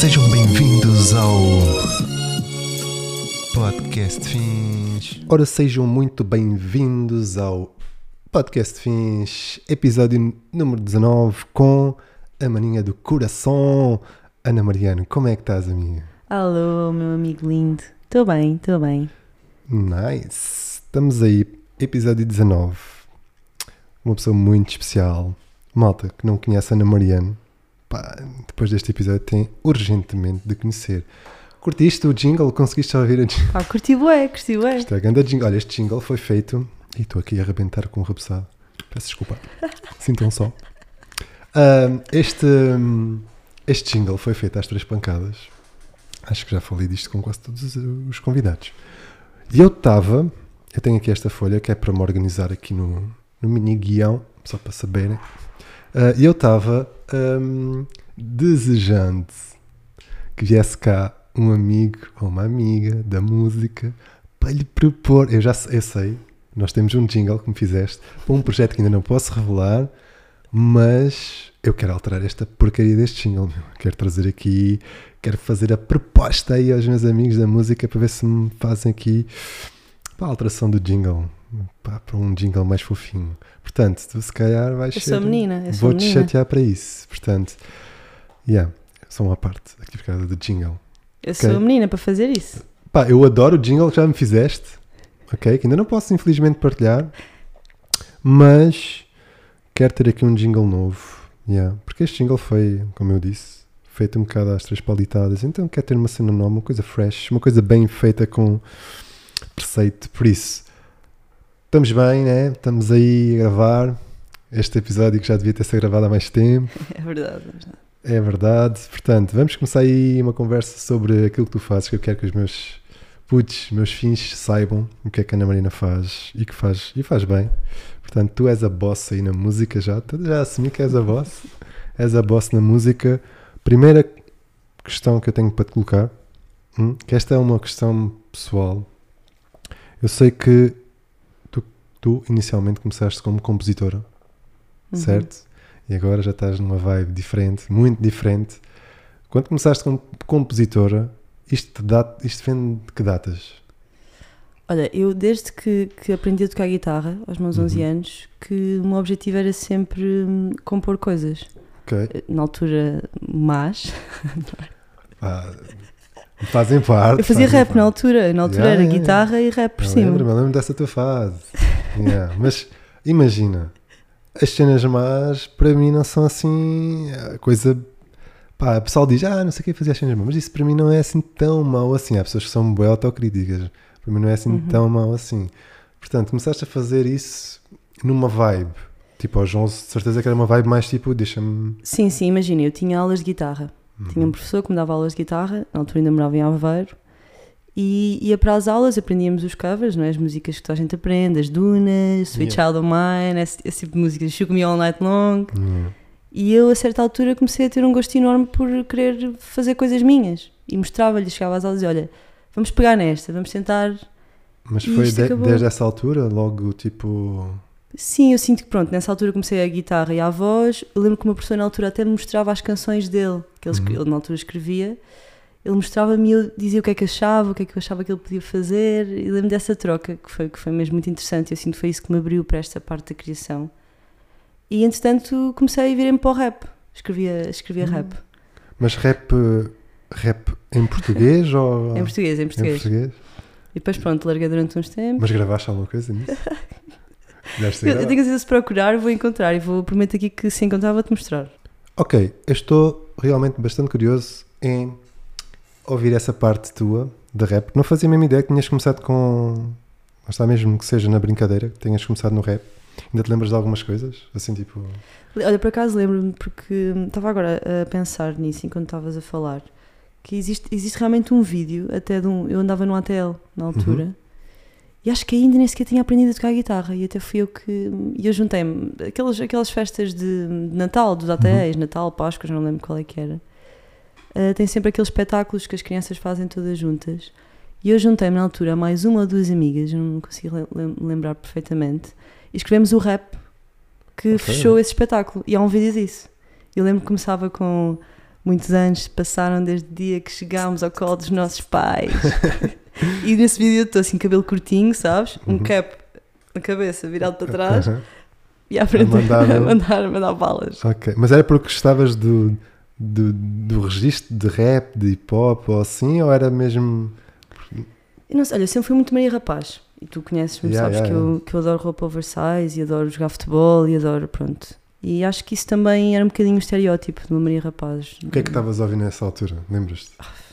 Sejam bem-vindos ao Podcast Fins. Ora, sejam muito bem-vindos ao Podcast Fins, episódio número 19, com a maninha do coração. Ana Mariano, como é que estás, amiga? Alô, meu amigo lindo. Estou bem, estou bem. Nice. Estamos aí, episódio 19. Uma pessoa muito especial. Malta que não conhece Ana Mariano, pá, depois deste episódio tem urgentemente de conhecer. Curtiste o jingle? Conseguiste ouvir o jingle? Pá, curti bué, curti bué. Isto é grande jingle. Olha, este jingle foi feito. E estou aqui a arrebentar com o rabessado. Peço desculpa. Sintam só. Ahm, este, este jingle foi feito às três pancadas. Acho que já falei disto com quase todos os- os convidados. E eu estava. Eu tenho aqui esta folha que é para me organizar aqui no, no mini guião, só para saberem. Ah, E eu estava hum, desejando que viesse cá um amigo ou uma amiga da música para lhe propor. Eu já eu sei, nós temos um jingle que me fizeste para um projeto que ainda não posso revelar, mas eu quero alterar esta porcaria deste jingle. meu. Quero trazer aqui, quero fazer a proposta aí aos meus amigos da música para ver se me fazem aqui a alteração do jingle. Pá, para um jingle mais fofinho. Portanto, tu se calhar vais Eu ser. sou menina, eu sou Vou-te menina. chatear para isso. Portanto, yeah, só uma parte aqui por causa do jingle. Eu sou Ok. a menina para fazer isso. Pá, eu adoro o jingle que já me fizeste, ok? Que ainda não posso infelizmente partilhar, mas quero ter aqui um jingle novo, yeah. Porque este jingle foi, como eu disse, feito um bocado às três palitadas, então quero ter uma cena nova, uma coisa fresh, uma coisa bem feita com preceito, por isso, estamos bem, né? Estamos aí a gravar este episódio que já devia ter sido gravado há mais tempo. É verdade, é verdade. É verdade. Portanto, vamos começar aí uma conversa sobre aquilo que tu fazes, que eu quero que os meus putos, meus fins saibam o que é que a Ana Marina faz e que faz, e faz bem. Portanto, tu és a boss aí na música já. Tu já assumi que és a boss. És a boss na música. Primeira questão que eu tenho para te colocar, hum, que esta é uma questão pessoal. Eu sei que tu, inicialmente começaste como compositora Uhum. certo? E agora já estás numa vibe diferente, muito diferente. Quando começaste como compositora, isto, data, isto vem de que datas? Olha, eu desde que, que aprendi a tocar guitarra, aos meus 11 Uhum. anos, que o meu objetivo era sempre hum, compor coisas. Ok? Na altura, mas. Pá, fazem parte. Eu fazia rap na parte. altura. Na altura Yeah, era yeah, guitarra e rap por Eu cima. lembro-me, eu lembro dessa tua fase. Yeah, Mas imagina, as cenas más para mim não são assim a coisa. Pá, o pessoal diz, ah, não sei o que fazia as cenas más, mas isso para mim não é assim tão mau assim. Há pessoas que são bem autocríticas, para mim não é assim Uhum. tão mau assim. Portanto, começaste a fazer isso numa vibe. Tipo, aos 11, de certeza que era uma vibe mais tipo, deixa-me. Sim, sim, imagina, eu tinha aulas de guitarra. Tinha um professor que me dava aulas de guitarra, na altura ainda morava em Aveiro, e ia para as aulas, aprendíamos os covers, não é? as músicas que toda a gente aprende, as Dunas, Sweet Yeah. Child of Mine, esse, esse tipo de músicas, Shook Me All Night Long. Hum. E eu, a certa altura, comecei a ter um gosto enorme por querer fazer coisas minhas. E mostrava-lhe, chegava às aulas e olha, vamos pegar nesta, vamos tentar. Mas E foi de- desde essa altura, logo tipo. Sim, eu sinto que pronto, nessa altura comecei a guitarra e a voz. Eu lembro que uma pessoa na altura até me mostrava as canções dele, que ele, Uhum. ele na altura escrevia. Ele mostrava-me e eu dizia o que é que achava, o que é que eu achava que ele podia fazer. E lembro dessa troca, que foi, que foi mesmo muito interessante. Eu sinto que foi isso que me abriu para esta parte da criação. E entretanto comecei a virem para o rap. Escrevia, escrevia Hum. rap. Mas rap. Rap em português ou. Em português, em Em português. português? E depois pronto, larguei durante uns tempos. Mas gravaste alguma coisa nisso? Eu, eu tenho certeza se procurar, vou encontrar e vou prometo aqui que se encontrar vou-te mostrar. Ok, eu estou realmente bastante curioso em ouvir essa parte tua de rap. Não fazia a mesma ideia que tinhas começado com. Mas está mesmo que seja na brincadeira, que tenhas começado no rap. Ainda te lembras de algumas coisas? Assim, tipo. Olha, por acaso lembro-me, porque estava agora a pensar nisso enquanto estavas a falar, que existe, existe realmente um vídeo, até de um. Eu andava no ATL na altura, e acho que ainda nem sequer tinha aprendido a tocar guitarra, e até fui eu que. E eu juntei-me. Aquelas, aquelas festas de, de Natal, dos ATLs, Natal, Páscoa, já não lembro qual é que era. Ah, tem sempre aqueles espetáculos que as crianças fazem todas juntas. E eu juntei-me na altura a mais uma ou duas amigas, não consigo lem- lem- lembrar perfeitamente, e escrevemos o rap que Ok. fechou esse espetáculo. E há um vídeo disso. Eu lembro que começava com Muitos anos passaram desde o dia que chegámos ao colo dos nossos pais. e nesse vídeo eu estou assim, cabelo curtinho, sabes? Um Uhum. cap na cabeça, virado para trás e à frente mandar- a mandar, a mandar balas. Ok, mas era porque gostavas do, do, do registro de rap, de hip hop ou assim, ou era mesmo. Não sei, olha, eu sempre fui muito Maria Rapaz. E tu conheces-me, Yeah, sabes yeah, que, Eu, que eu adoro roupa oversize e adoro jogar futebol e adoro, pronto. E acho que isso também era um bocadinho o estereótipo de uma Maria Rapaz. O que é que estavas a ouvir nessa altura? Lembras-te?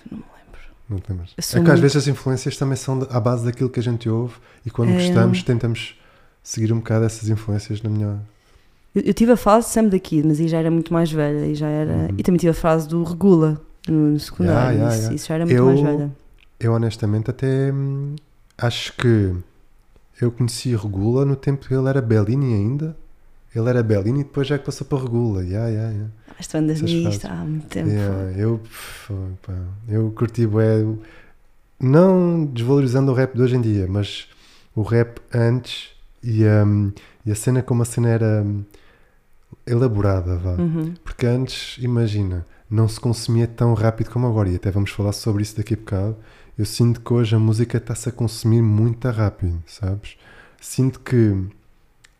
Não me lembro. Não te lembras? É que às vezes as influências também são de- à base daquilo que a gente ouve e quando É. gostamos tentamos seguir um bocado essas influências na minha. Eu, eu tive a fase Sam daqui, mas aí já era muito mais velha. E, já era... Uhum. e também tive a fase do Regula no, secundário. Yeah, yeah, isso, yeah. isso já era muito Eu- mais velha. Eu honestamente até hum, acho que eu conheci Regula no tempo que ele era Bellini ainda. Ele era Bellini e depois já é que passou para Regula. Yeah, yeah, yeah. Mas tu andas nisto há muito tempo. Yeah, eu, pá, eu curti bué, não desvalorizando o rap de hoje em dia, mas o rap antes e, hum, e a cena como a cena era hum, elaborada, vá. Uhum. Porque antes, imagina, não se consumia tão rápido como agora, e até vamos falar sobre isso daqui a bocado. Eu sinto que hoje a música está-se a consumir muito rápido, sabes? Sinto que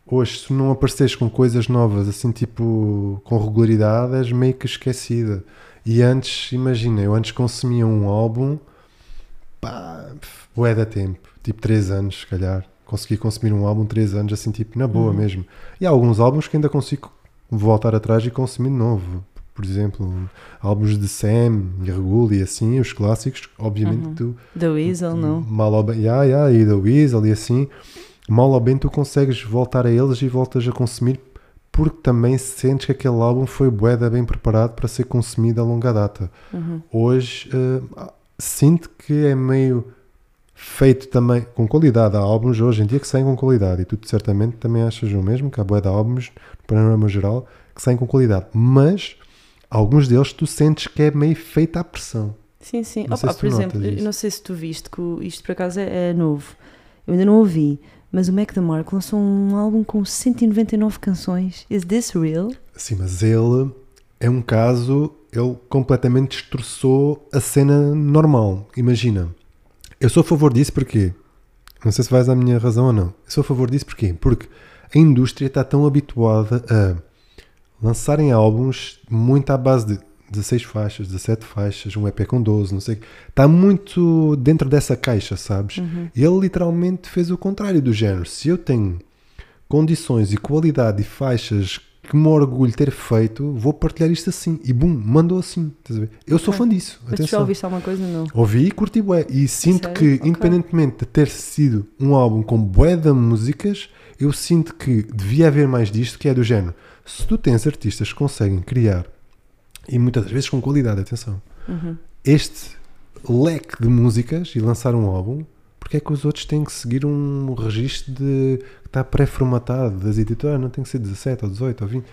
hoje, se não apareceres com coisas novas, assim, tipo, com regularidade, és meio que esquecida. E antes, imagina, eu antes consumia um álbum, pá, bué da tempo, tipo 3 anos, se calhar. Consegui consumir um álbum 3 anos, assim, tipo, na boa Uhum. mesmo. E há alguns álbuns que ainda consigo voltar atrás e consumir novo. Por exemplo, álbuns de Sam e Regula e assim, os clássicos, obviamente Uhum. tu Da Weasel, não? mal ou bem, yeah, yeah, e da Weasel e assim, mal ou bem tu consegues voltar a eles e voltas a consumir porque também sentes que aquele álbum foi bué da bem preparado para ser consumido a longa data. Uhum. Hoje eh, sinto que é meio feito também com qualidade. Há álbuns hoje em dia que saem com qualidade e tu certamente também achas o mesmo, que há de álbuns, panorama geral, que saem com qualidade. Mas alguns deles tu sentes que é meio feito à pressão. Sim, sim. Opa, por exemplo, não sei se tu viste que isto por acaso é, é novo. Eu ainda não ouvi, mas o Mac DeMarco lançou um álbum com 199 canções. Is this real? Sim, mas ele é um caso, ele completamente destroçou a cena normal. Imagina, eu sou a favor disso porque, não sei se vais à minha razão ou não, eu sou a favor disso porque, porque a indústria está tão habituada a lançarem álbuns muito à base de 16 faixas, 17 faixas, um EP com 12, não sei. Está muito dentro dessa caixa, sabes? Uhum. Ele literalmente fez o contrário do género. Se eu tenho condições e qualidade e faixas que me orgulho ter feito, vou partilhar isto assim. E bum, mandou assim. Estás a ver? Eu sou fã disso. Mas tu já Atenção. ouviste alguma coisa? Não. Ouvi e curti bué. E sinto que, Ok. independentemente de ter sido um álbum com bué de músicas, eu sinto que devia haver mais disto, que é do género. Se tu tens artistas que conseguem criar, e muitas das vezes com qualidade, atenção, Uhum. este leque de músicas e lançar um álbum, porque é que os outros têm que seguir um registro de, que está pré-formatado das editoras? Não tem que ser 17 ou 18 ou 20.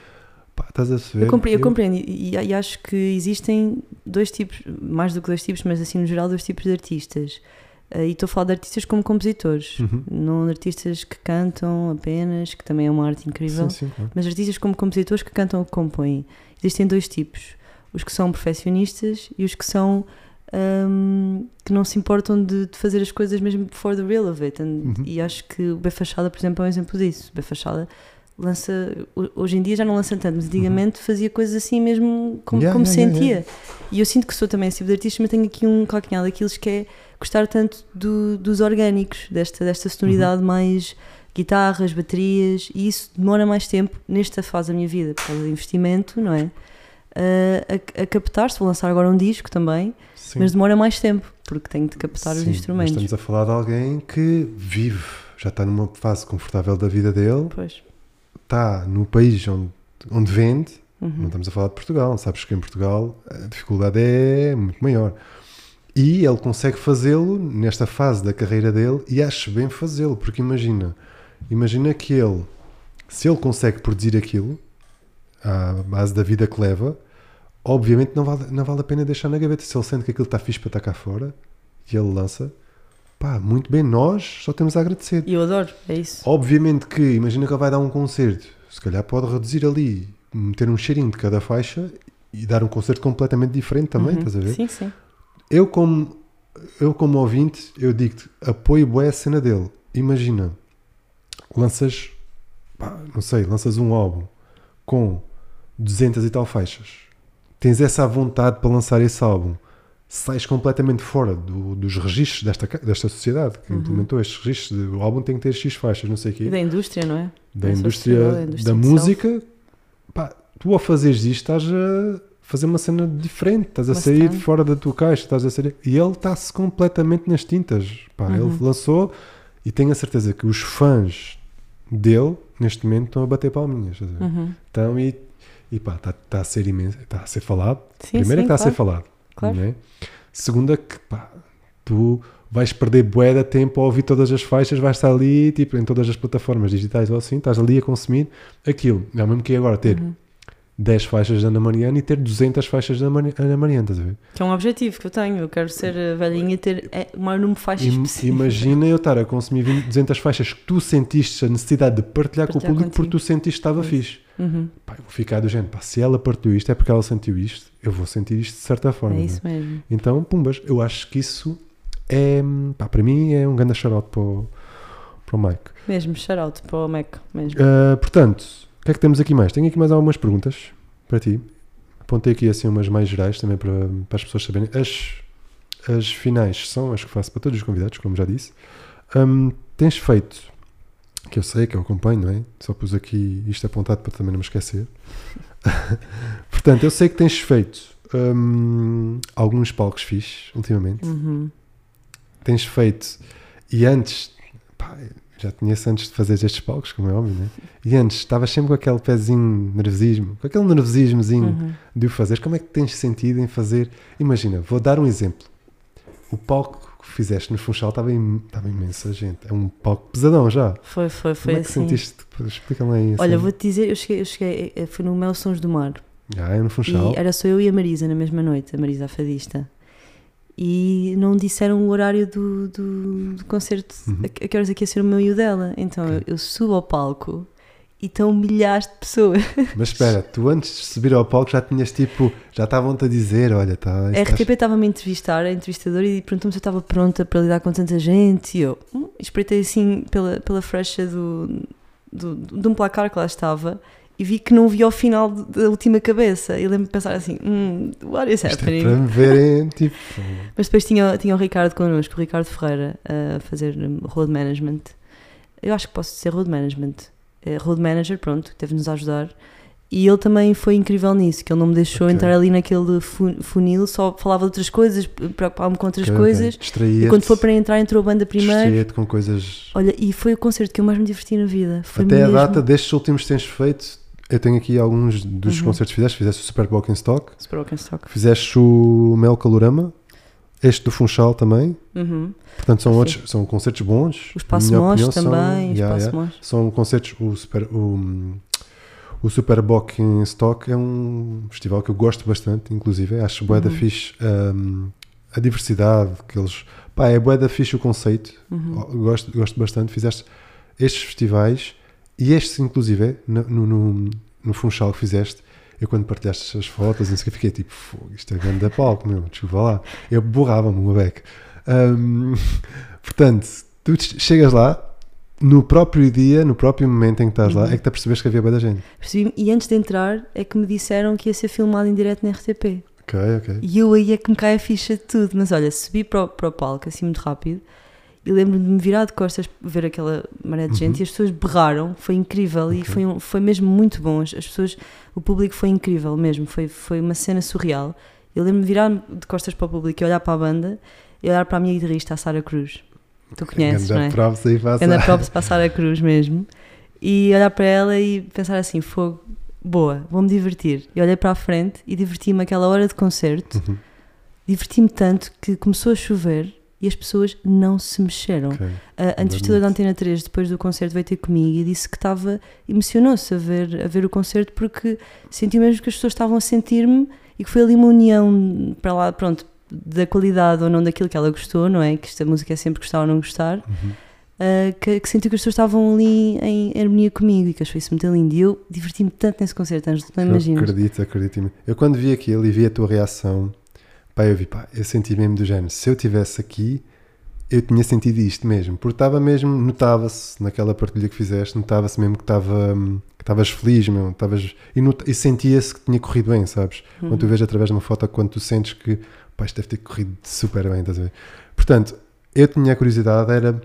Pá, estás a saber? Eu compreendo, eu compreendo e, e- acho que existem dois tipos, mais do que dois tipos, mas assim no geral, dois tipos de artistas. Eh, E estou a falar de artistas como compositores, Uhum. não de artistas que cantam apenas, que também é uma arte incrível. Sim, sim, claro. Mas artistas como compositores que cantam ou que compõem. Existem dois tipos. Os que são perfeccionistas e os que são hum, que não se importam de, de fazer as coisas mesmo for the real of it. And- Uhum. E acho que o B Fachada, por exemplo, é um exemplo disso. O B Fachada lança, ho- hoje em dia já não lança tanto, mas antigamente fazia coisas assim mesmo como, Yeah, como yeah, sentia. yeah. E eu sinto que sou também esse tipo de artista, mas tenho aqui um calcanhar daqueles que é gostar tanto do- dos orgânicos, desta, desta sonoridade Uhum. mais guitarras, baterias, e isso demora mais tempo nesta fase da minha vida, por causa do investimento, não é? A, a captar, se vou lançar agora um disco também, Sim. mas demora mais tempo, porque tenho de captar os Sim, mas instrumentos. estamos a falar de alguém que vive, já está numa fase confortável da vida dele, Pois. está no país onde, onde vende, não Uhum. estamos a falar de Portugal, sabes que em Portugal a dificuldade é muito maior. E ele consegue fazê-lo nesta fase da carreira dele e acho bem fazê-lo, porque imagina, imagina que ele, se ele consegue produzir aquilo, à base da vida que leva, obviamente não vale, não vale a pena deixar na gaveta. Se ele sente que aquilo está fixe para estar cá fora e ele lança, pá, muito bem, nós só temos a agradecer. E eu adoro, é isso. Obviamente que, imagina que ele vai dar um concerto, se calhar pode reduzir ali, meter um cheirinho de cada faixa e dar um concerto completamente diferente também, Uhum. estás a ver? Sim, sim. Eu como, eu como ouvinte, eu digo-te, apoio bué a cena dele. Imagina, lanças, pá, não sei, lanças um álbum com 200 e tal faixas. Tens essa vontade para lançar esse álbum. Sais completamente fora do- dos registros desta, desta sociedade que Uhum. implementou estes registros. de, O álbum tem que ter X faixas, não sei o quê E da indústria, não é? da da indústria, da indústria da música, pá, tu ao fazeres isto estás a fazer uma cena diferente, estás a sair Bastante. de fora da tua caixa, estás a sair, e ele está-se completamente nas tintas. Pá, Uhum. Ele lançou e tenho a certeza que os fãs dele neste momento estão a bater palminhas. Uhum. Então, e, e pá, está tá a ser imenso, está a ser falado. Sim, Primeiro sim, é que está a ser claro. falado. Claro. não é? Segunda que pá, tu vais perder bué de tempo a ouvir todas as faixas, vais estar ali, tipo, em todas as plataformas digitais ou assim, estás ali a consumir aquilo. É o mesmo que agora ter Uhum. 10 faixas da Ana Mariana e ter 200 faixas da Ana Mariana, estás a ver? Que é um objetivo que eu tenho. Eu quero ser eh, velhinha e ter eh, o maior número de faixas Im- possível. Imagina eu estar a consumir 20, 200 faixas que tu sentiste a necessidade de partilhar, com o Partilhar público porque contigo. tu sentiste que estava Isso. fixe. Uhum. Pá, vou ficar do género, pá, se ela partilhou isto é porque ela sentiu isto, eu vou sentir isto de certa forma. É é? isso mesmo. Então, pumbas, eu acho que isso é, pá, para mim é um grande shout para o, para o Mike. Mesmo, out para o Mac. Mesmo. Ah, portanto, o que é que temos aqui mais? Tenho aqui mais algumas perguntas para ti. Apontei aqui assim umas mais gerais também para, para as pessoas saberem. As, as finais são as que faço para todos os convidados, como já disse. Hum, tens feito, que eu sei, que eu acompanho, não é? Só pus aqui isto apontado para também não me esquecer. Portanto, eu sei que tens feito hum, alguns palcos fixes ultimamente Uhum. tens feito e antes pá, já conheço antes de fazer estes palcos, como é óbvio, né? E antes estavas sempre com aquele pezinho nervosismo, com aquele nervosismozinho Uhum. de o fazer. Como é que tens sentido em fazer? Imagina, vou dar um exemplo. O palco que fizeste no Funchal estava, im- estava imensa gente. É um palco pesadão já. Foi, foi, foi Como é que assim. sentiste? Explica-me aí. Assim. Olha, vou-te dizer, eu cheguei, eu cheguei, eh, foi no Mel Sons do Mar. Já é no Funchal. E era só eu e a Marisa na mesma noite, a Marisa a fadista. E não disseram o horário do, do, do concerto, Uhum. a, a que horas é que ia ser o meu e o dela. Então Ok. eu, eu subo ao palco e estão milhares de pessoas. Mas espera, tu antes de subir ao palco já tinhas tipo, já estavam-te a dizer, olha, tá, A RTP estava-me a entrevistar, a entrevistadora, e perguntou-me se eu estava pronta para lidar com tanta gente. E eu hum, espreitei assim pela, pela frecha do, do, de um placar que lá estava e vi que não via o final da última cabeça. E lembro-me de pensar assim: hum, what is Isto é happening? para me verem, tipo, Mas depois tinha, tinha o Ricardo connosco, o Ricardo Ferreira, a fazer road management. Eu acho que posso dizer road management. É, road manager, pronto, que teve-nos a ajudar. E ele também foi incrível nisso, que ele não me deixou Ok. entrar ali naquele fu- funil, só falava de outras coisas, preocupava-me com outras ok, ok. coisas. Distraía-te, E quando foi para entrar, entrou a banda primeiro. distraía-te com coisas Olha, e foi o concerto que eu mais me diverti na vida. Foi Até a mesmo... data destes últimos que tens feito, eu tenho aqui alguns dos Uhum. concertos que fizeste. Fizeste o Super in Stock, Super Rock'n'Stock. fizeste o Mel Calorama, este do Funchal também. Uhum. Portanto, são, Sim. outros, são concertos bons. O Espaço são- também. o yeah, yeah. São concertos. O Super, o, o Super Bowl in Stock é um festival que eu gosto bastante, inclusive. Acho bué da Uhum. fixe um, a diversidade que eles. Pá, é bué da fixe o conceito. Uhum. Gosto, gosto bastante. Fizeste estes festivais e estes, inclusive, no, no, no, no Funchal que fizeste. Eu, quando partilhaste as fotos, não sei o que, fiquei tipo, "Fogo, isto é grande da palco, meu, desculpa lá. Eu borrava-me uma beca. Ahm, portanto, tu chegas lá, no próprio dia, no próprio momento em que estás lá, Uhum. é que te percebes que havia boa da gente. Percebi-me. E antes de entrar, é que me disseram que ia ser filmado em direto na RTP. Ok, ok. E eu aí é que me cai a ficha de tudo. Mas olha, subi para o, para o palco assim muito rápido e lembro-me de me virar de costas, ver aquela maré de gente Uhum. e as pessoas berraram. Foi incrível e Ok. foi, um- foi mesmo muito bom. As as pessoas, o público foi incrível mesmo. Foi, foi uma cena surreal. Eu lembro-me de virar de costas para o público e olhar para a banda e olhar para a minha guitarrista, a Sara Cruz. Tu conheces, não é? Ganda props aí, faça. Anda props para a Sara Cruz mesmo. E olhar para ela e pensar assim: fogo, boa, vou-me divertir. E olhei para a frente e diverti-me aquela hora de concerto. Uhum, Diverti-me tanto que começou a chover e as pessoas não se mexeram. ok. A, entrevistadora da Antena 3, depois do concerto, veio ter comigo e disse que estava, emocionou-se a ver, a ver o concerto porque sentiu mesmo que as pessoas estavam a sentir-me e que foi ali uma união para lá, pronto, da qualidade ou não daquilo que ela gostou, não é? Que esta música é sempre gostar ou não gostar, Uhum. uh, que, que senti que as pessoas estavam ali em harmonia comigo e que achei isso muito lindo. E eu diverti-me tanto nesse concerto, Ângelo, não imaginas. acredito, acredito. Eu quando vi aquilo e vi a tua reação, pá, eu vi, pá, eu senti mesmo do género. Se eu estivesse aqui, eu tinha sentido isto mesmo. Porque estava mesmo, notava-se naquela partilha que fizeste, notava-se mesmo que estava que estavas feliz, meu. Estavas, e, e sentia-se que tinha corrido bem, sabes? Quando tu vês através de uma foto, quando tu sentes que, pá, isto deve ter corrido super bem, estás a ver? Portanto, eu tinha a curiosidade, era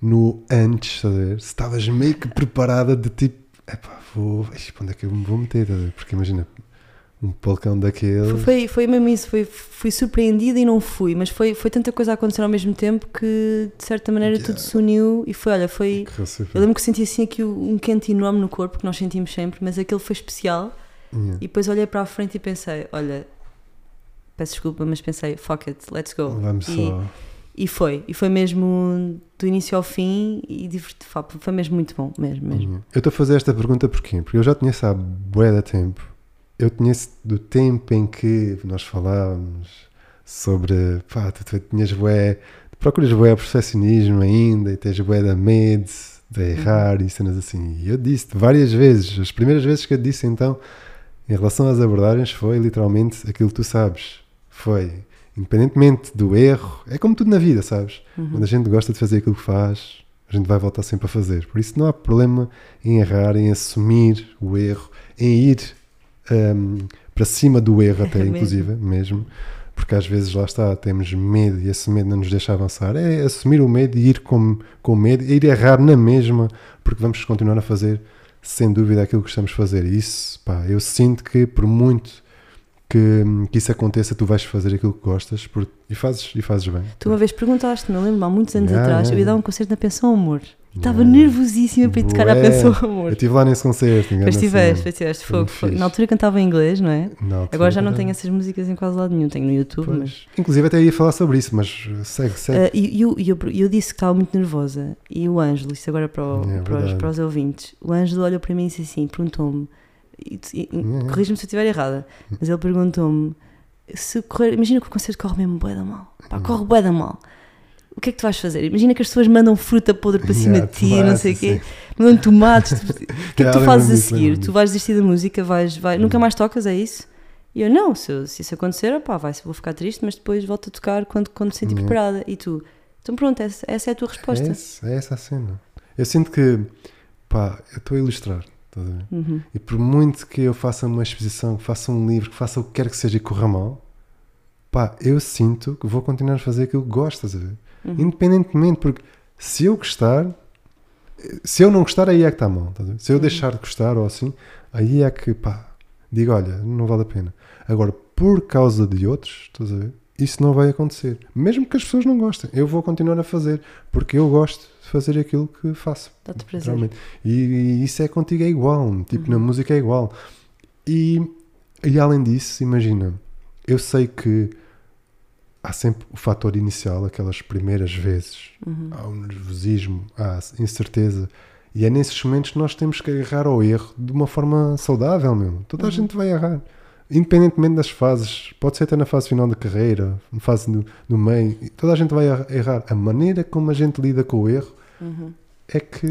no antes, estás a ver? Se estavas meio que preparada de tipo, epá, vou, onde é que eu me vou meter, estás a ver? Porque imagina, um palcão daquele. Foi, foi mesmo isso, foi, fui surpreendida e não fui, mas foi, foi tanta coisa a acontecer ao mesmo tempo que de certa maneira Yeah. tudo se uniu e foi, olha, foi. Eu lembro que senti assim aqui um quente enorme no corpo, que nós sentimos sempre, mas aquele foi especial. Yeah. E depois olhei para a frente e pensei: olha, peço desculpa, mas pensei, fuck it, let's go. Vamos e, só. e foi, e foi mesmo do início ao fim e diverti, foi mesmo muito bom, mesmo, mesmo. Yeah. Eu estou a fazer esta pergunta porquê? Porque eu já conheço há bué de tempo. Eu conheço do tempo em que nós falávamos sobre, pá, tu, tu tinhas bué, procuras bué perfeccionismo ainda e tens bué da medo de errar e cenas assim. E eu disse várias vezes, as primeiras vezes que eu disse então, em relação às abordagens, foi literalmente aquilo que tu sabes. Foi, independentemente do erro, é como tudo na vida, sabes? Uhum. Quando a gente gosta de fazer aquilo que faz, a gente vai voltar sempre a fazer. Por isso não há problema em errar, em assumir o erro, em ir hum, para cima do erro até, Mesmo. inclusive, mesmo. Porque às vezes lá está, temos medo e esse medo não nos deixa avançar. É assumir o medo e ir com, com medo, e ir errar na mesma, porque vamos continuar a fazer sem dúvida aquilo que estamos a fazer. E isso, pá, eu sinto que por muito que, que isso aconteça, tu vais fazer aquilo que gostas por- e, fazes, e fazes bem. Tu uma vez perguntaste-me, eu lembro-me há muitos anos Yeah, atrás, yeah, eu ia dar yeah. um concerto na Pensão Amor. Estava nervosíssima para ir tocar à Bué. Pensão Eu Amor. estive lá nesse concerto, engana Depois tiveste, depois tiveste Foi fogo. Na altura cantava em inglês, não é? Altura Agora já não tenho essas músicas em quase lado nenhum, tenho no YouTube, mas. Inclusive até ia falar sobre isso, mas uh, segue, segue. Ah, e eu, e eu, eu disse que estava muito nervosa e o Ângelo, isto agora para, o- É para, os, para os ouvintes, o Ângelo olhou para mim e disse assim: perguntou-me, É. corrige-me se eu estiver errada, mas ele perguntou-me se correr, imagina que o concerto corre mesmo bué da mal, Hum. pá, corre bué da mal. O que é que tu vais fazer? Imagina que as pessoas mandam fruta podre para cima Yeah, de ti, não sei o quê, mandam tomates. O que é que tu fazes a seguir? Tu vais desistir da música, vais, vai, nunca Hum. mais tocas, é isso? E eu, não, se, se isso acontecer, pá, vai, vou ficar triste, mas depois volto a tocar quando, quando me sentir Yeah. preparada. E tu, então pronto, essa, essa é a tua resposta. É, esse- é essa a cena. Eu sinto que, pá, eu estou a ilustrar, estás a ver? Uhum. E por muito que eu faça uma exposição, que faça um livro, que faça o que quer que seja e corra mal, pá, eu sinto que vou continuar a fazer aquilo que gosto, estás a ver? Uhum. Independentemente, porque se eu gostar, se eu não gostar, aí é que está mal. ver? Se eu Uhum. deixar de gostar ou assim, aí é que, pá, digo, olha, não vale a pena. Agora, por causa de outros, estás a ver? Isso não vai acontecer. Mesmo que as pessoas não gostem, eu vou continuar a fazer, porque eu gosto de fazer aquilo que faço. Dá-te prazer. E, e isso é contigo é igual, tipo, na Uhum. música é igual. E, e além disso, imagina, eu sei que há sempre o fator inicial, aquelas primeiras vezes, Uhum. há um nervosismo, há incerteza, e é nesses momentos que nós temos que agarrar ao erro de uma forma saudável mesmo. Toda a Uhum. gente vai errar. Independentemente das fases, pode ser até na fase final da carreira, na fase do, do meio, toda a gente vai errar. A maneira como a gente lida com o erro Uhum. é que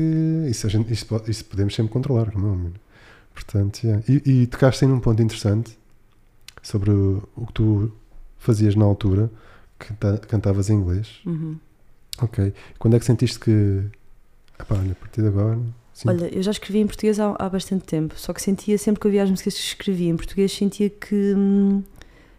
isso, a gente, isso, isso podemos sempre controlar, como é. Portanto, yeah. e, e tocaste aí num ponto interessante sobre o, o que tu fazias na altura, que ta- cantavas em inglês. Uhum. Ok. Quando é que sentiste que, epá, olha, a partir de agora, sim, Olha, eu já escrevi em português há, há bastante tempo, só que sentia sempre que eu via as músicas que escrevia em português, sentia que hum,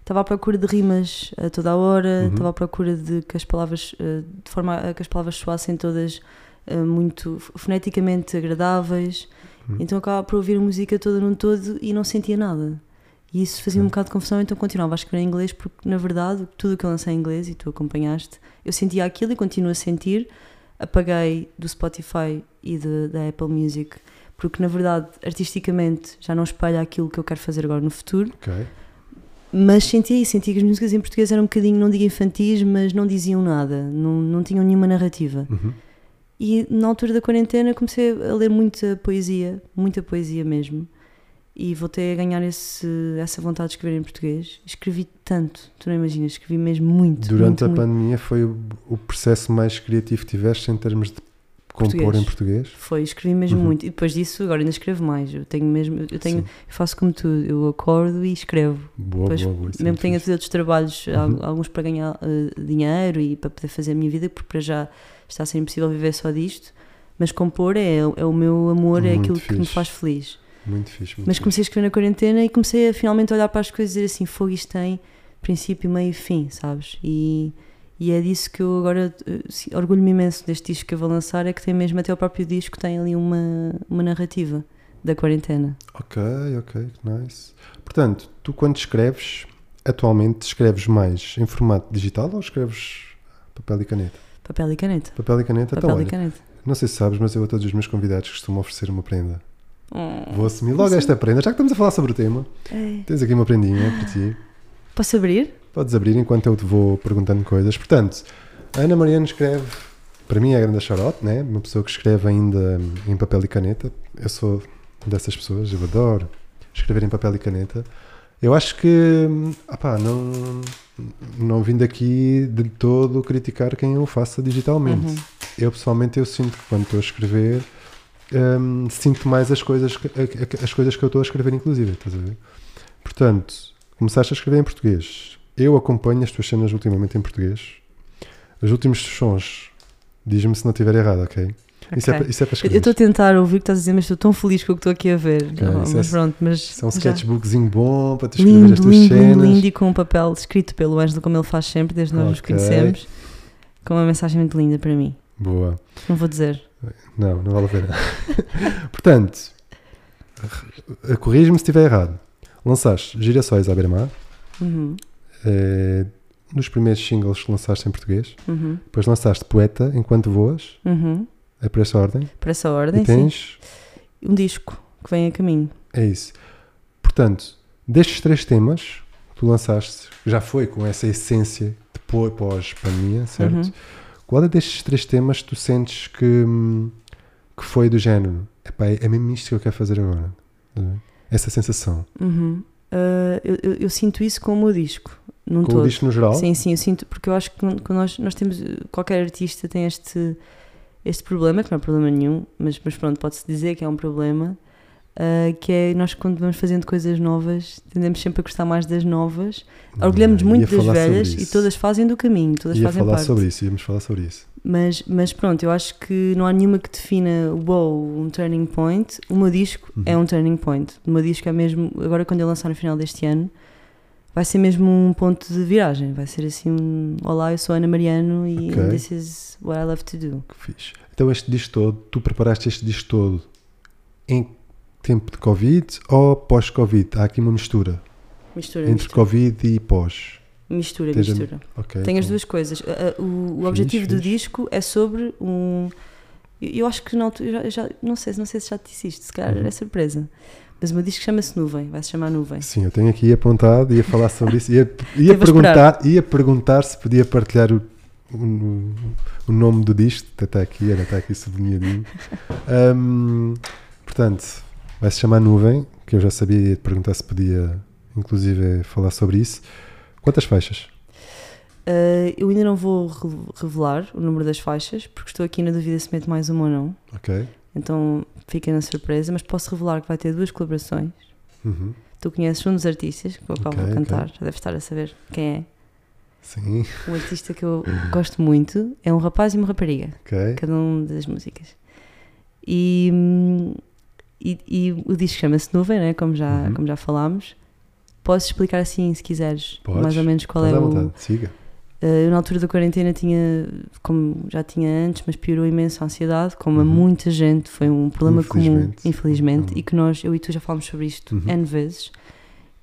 estava à procura de rimas a toda a hora, Uhum. estava à procura de que as palavras, eh, de forma a que as palavras soassem todas eh, muito foneticamente agradáveis. Uhum. Então acabava por ouvir a música toda num todo e não sentia nada. E isso fazia um bocado de confusão, então continuava a escrever em inglês, porque na verdade tudo o que eu lancei em inglês e tu acompanhaste, eu sentia aquilo e continuo a sentir. Apaguei do Spotify e de- da Apple Music, porque na verdade artisticamente já não espelha aquilo que eu quero fazer agora no futuro. ok. Mas sentia isso, sentia que as músicas em português eram um bocadinho, não digo infantis, mas não diziam nada, não, não tinham nenhuma narrativa. Uhum. E na altura da quarentena comecei a ler muita poesia, muita poesia mesmo. E voltei a ganhar esse, essa vontade de escrever em português. Escrevi tanto, tu não imaginas, escrevi mesmo muito. Durante muito, a muito. pandemia foi o, o processo mais criativo que tiveste em termos de compor Português. em português? Foi, escrevi mesmo Uhum. muito. E depois disso, agora ainda escrevo mais. Eu tenho mesmo, eu tenho, eu faço como tu, eu acordo e escrevo. Boa, Pois, boa, boa. é mesmo tenha fixe. tido outros trabalhos, Uhum. al- alguns para ganhar eh, dinheiro e para poder fazer a minha vida, porque para já está a ser impossível viver só disto. Mas compor é, é o meu amor, é Muito aquilo que me fixe. faz feliz. Muito fixe. Muito Mas comecei a escrever na quarentena e comecei a finalmente olhar para as coisas e dizer assim: fogo, isto tem princípio, meio e fim, sabes? E, e é disso que eu agora eh, orgulho-me imenso deste disco que eu vou lançar: é que tem mesmo até o próprio disco, tem ali uma, uma narrativa da quarentena. Ok, ok, nice. Portanto, tu quando escreves, atualmente escreves mais em formato digital ou escreves papel e caneta? Papel e caneta. Papel e caneta, Papel então e olha, caneta. não sei se sabes, mas eu a todos os meus convidados costumo oferecer uma prenda. Oh, Vou assumir logo esta prenda, já que estamos a falar sobre o tema. é. Tens aqui uma prendinha para ti. Posso abrir? Podes abrir enquanto eu te vou perguntando coisas. Portanto, a Ana Mariana escreve, para mim é a grande charote, né? uma pessoa que escreve ainda em papel e caneta. Eu sou dessas pessoas, eu adoro escrever em papel e caneta. Eu acho que, opá, não, não vim daqui de todo criticar quem o faça digitalmente. Uhum. Eu pessoalmente eu sinto que quando estou a escrever hum, sinto mais as coisas, que- as coisas que eu estou a escrever inclusive, estás a ver? Portanto, começaste a escrever em português. Eu acompanho as tuas cenas ultimamente em português. Os últimos sons, diz-me se não estiver errado, ok? Isso, é, isso é para Eu escrever. estou a tentar ouvir o que estás a dizer, mas estou tão feliz com o que estou aqui a ver. Oh, isso é- mas pronto, mas. Isso é um sketchbookzinho bom para te escrever as Lindo, tuas lindo, cenas. lindo, e com um papel escrito pelo Ângelo, como ele faz sempre, desde nós nos Ok. conhecemos, com uma mensagem muito linda para mim. Boa. Não vou dizer. Não, não vale a pena. Portanto, corrige-me se estiver errado. Lançaste Girassóis à beira-mar, Uhum, eh, nos primeiros singles que lançaste em português. uhum, Depois lançaste Poeta Enquanto Voas, uhum. é por essa ordem. Para essa ordem, e tens, sim. Um disco que vem a caminho. é isso. Portanto, destes três temas que tu lançaste, já foi com essa essência depois, pós-pandemia, certo? Uhum. Qual é destes três temas que tu sentes que, que foi do género? Epá, é mesmo isto que eu quero fazer agora. Ver? Essa sensação. Uhum. Ah, eu, eu- eu sinto isso com o meu disco, num Com todo. o disco no geral? Sim, sim, eu sinto, porque eu acho que nós, nós temos, qualquer artista tem este, este problema, que não é problema nenhum, mas, mas pronto, pode-se dizer que é um problema, ah, que é nós quando vamos fazendo coisas novas, tendemos sempre a gostar mais das novas, orgulhamos Ia muito das velhas e todas fazem do caminho, todas Ia fazem falar parte. sobre isso, íamos falar sobre isso. Mas, mas pronto, eu acho que não há nenhuma que defina wow, um turning point. O meu disco Uhum. é um turning point. O meu disco é mesmo, agora quando eu lançar no final deste ano, vai ser mesmo um ponto de viragem. Vai ser assim um Olá, eu sou Ana Mariano e Ok. this is what I love to do. Que fixe. Então este disco todo, tu preparaste este disco todo em tempo de Covid ou pós-Covid? Há aqui uma mistura Mistura, entre mistura. Covid e pós. Mistura, Tens a- mistura. Ok. Tem as então- duas coisas. O, o Fixe, objetivo do fixe. disco é sobre um. Eu acho que eu já, já- não, sei, não sei se já te disse isto, se calhar Uhum. é surpresa. Mas o meu disco chama-se Nuvem, vai se chamar Nuvem. Sim, eu tenho aqui apontado, ia falar sobre isso. Ia, ia, perguntar, ia perguntar se podia partilhar o, o, o nome do disco. Até está aqui, está aqui sublinhadinho. Ahm, portanto, vai se chamar Nuvem, que eu já sabia ia te perguntar se podia, inclusive, falar sobre isso. Quantas faixas? Uh, eu ainda não vou re- revelar o número das faixas, porque estou aqui na dúvida se mete mais uma ou não. Ok. Então fiquem na surpresa, mas posso revelar que vai ter duas colaborações. Uhum. Tu conheces um dos artistas que eu acabo Ok, de ok. cantar, já deves estar a saber quem é. Sim, Um artista que eu gosto muito é um rapaz e uma rapariga, ok. cada um das músicas. E, hum, e, e o disco chama-se Nuvem, né? como, já, Uhum. como já falámos. Posso explicar assim, se quiseres, Podes. mais ou menos qual é o, siga. Uh, eu na altura da quarentena tinha, como já tinha antes, mas piorou imenso a ansiedade, como a Uhum. muita gente, foi um problema comum, Infelizmente. infelizmente, Uhum. e que nós, eu e tu já falámos sobre isto Uhum. N vezes,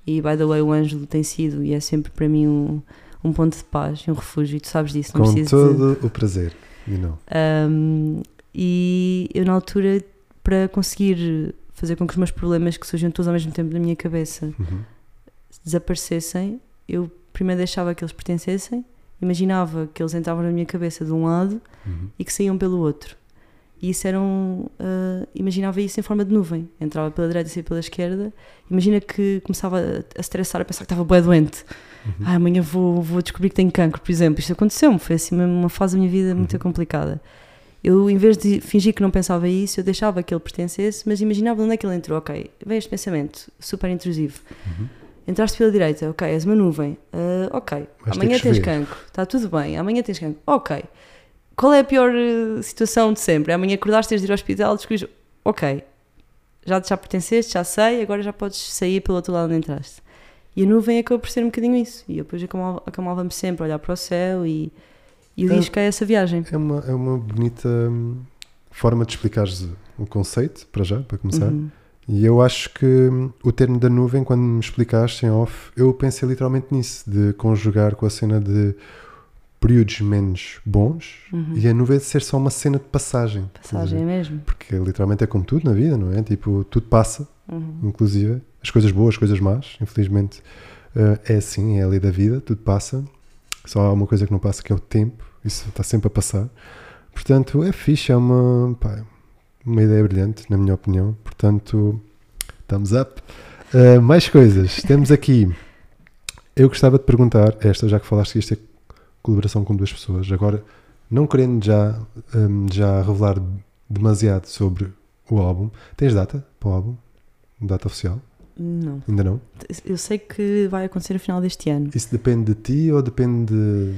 e by the way o Ângelo tem sido e é sempre para mim um, um ponto de paz e um refúgio, e tu sabes disso, não Com preciso dizer. todo o prazer. You know. Um, e eu na altura, para conseguir fazer com que os meus problemas que surgiam todos ao mesmo tempo na minha cabeça Uhum. desaparecessem, eu primeiro deixava que eles pertencessem, imaginava que eles entravam na minha cabeça de um lado Uhum. e que saíam pelo outro. E isso era um. ah, imaginava isso em forma de nuvem. Entrava pela direita e saía pela esquerda. Imagina que começava a, estressar, a pensar que estava bem doente. Uhum. Ah, amanhã vou, vou descobrir que tenho cancro, por exemplo. Isto aconteceu-me, foi assim uma fase da minha vida muito Uhum. complicada. Eu, em vez de fingir que não pensava isso, eu deixava que ele pertencesse, mas imaginava onde é que ele entrou. Ok, vem este pensamento super intrusivo. Uhum. Entraste pela direita, ok, és uma nuvem. Ah, ok, amanhã tens cancro, está tudo bem. Amanhã tens cancro, ok. Qual é a pior eh, situação de sempre? Amanhã acordaste, tens de ir ao hospital, descobrires, ok, já, já pertenceste, já sei, agora já podes sair pelo outro lado onde entraste. E a nuvem acabou por ser um bocadinho isso. E eu depois acalmava- acalmava-me sempre a olhar para o céu e, e É. disco é essa viagem. É uma, é uma bonita hum, forma de explicares o conceito, para já, para começar. Uhum. E eu acho que hum, o termo da nuvem, quando me explicaste em off, eu pensei literalmente nisso, de conjugar com a cena de períodos menos bons Uhum. e a nuvem ser só uma cena de passagem. Passagem ver? é mesmo. Porque literalmente é como tudo na vida, não é? Tipo, tudo passa, Uhum. inclusive as coisas boas, as coisas más. Infelizmente eh, é assim, é a lei da vida, tudo passa. Só há uma coisa que não passa que é o tempo, isso está sempre a passar. Portanto, é fixe, é uma, pá, uma ideia brilhante, na minha opinião. Portanto, thumbs up. Eh, mais coisas, temos aqui. Eu gostava de perguntar, esta já que falaste que isto é colaboração com duas pessoas, agora não querendo já, hum, já revelar demasiado sobre o álbum, tens data para o álbum? Data oficial? Não. Ainda não? Eu sei que vai acontecer no final deste ano. Isso depende de ti ou depende de,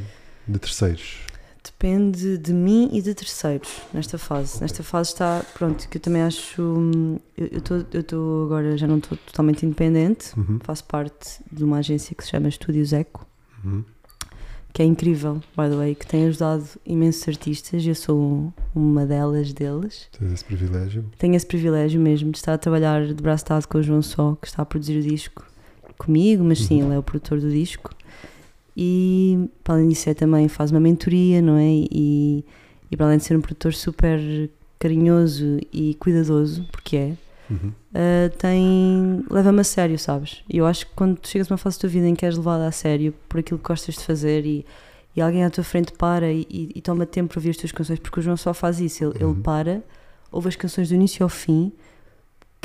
de terceiros? Depende de mim e de terceiros nesta fase. Nesta fase está, pronto, que eu também acho. hum, Eu estou eu agora, já não estou totalmente independente, Uhum. faço parte de uma agência que se chama Estúdios Eco, Uhum. que é incrível, by the way, que tem ajudado imensos artistas eu sou uma delas deles. Tens esse privilégio. Tenho esse privilégio mesmo de estar a trabalhar de braço dado com o João Só, que está a produzir o disco comigo, mas sim, Uhum. ele é o produtor do disco. E para além disso, é também faz uma mentoria, não é? E, e para além de ser um produtor super carinhoso e cuidadoso, porque é, Uhum. uh, tem leva-me a sério, sabes? E eu acho que quando tu chegas a uma fase da tua vida em que és levada a sério por aquilo que gostas de fazer e, e alguém à tua frente para e, e- e toma tempo para ouvir as tuas canções, porque o João só faz isso, ele, Uhum. ele para, ouve as canções do início ao fim,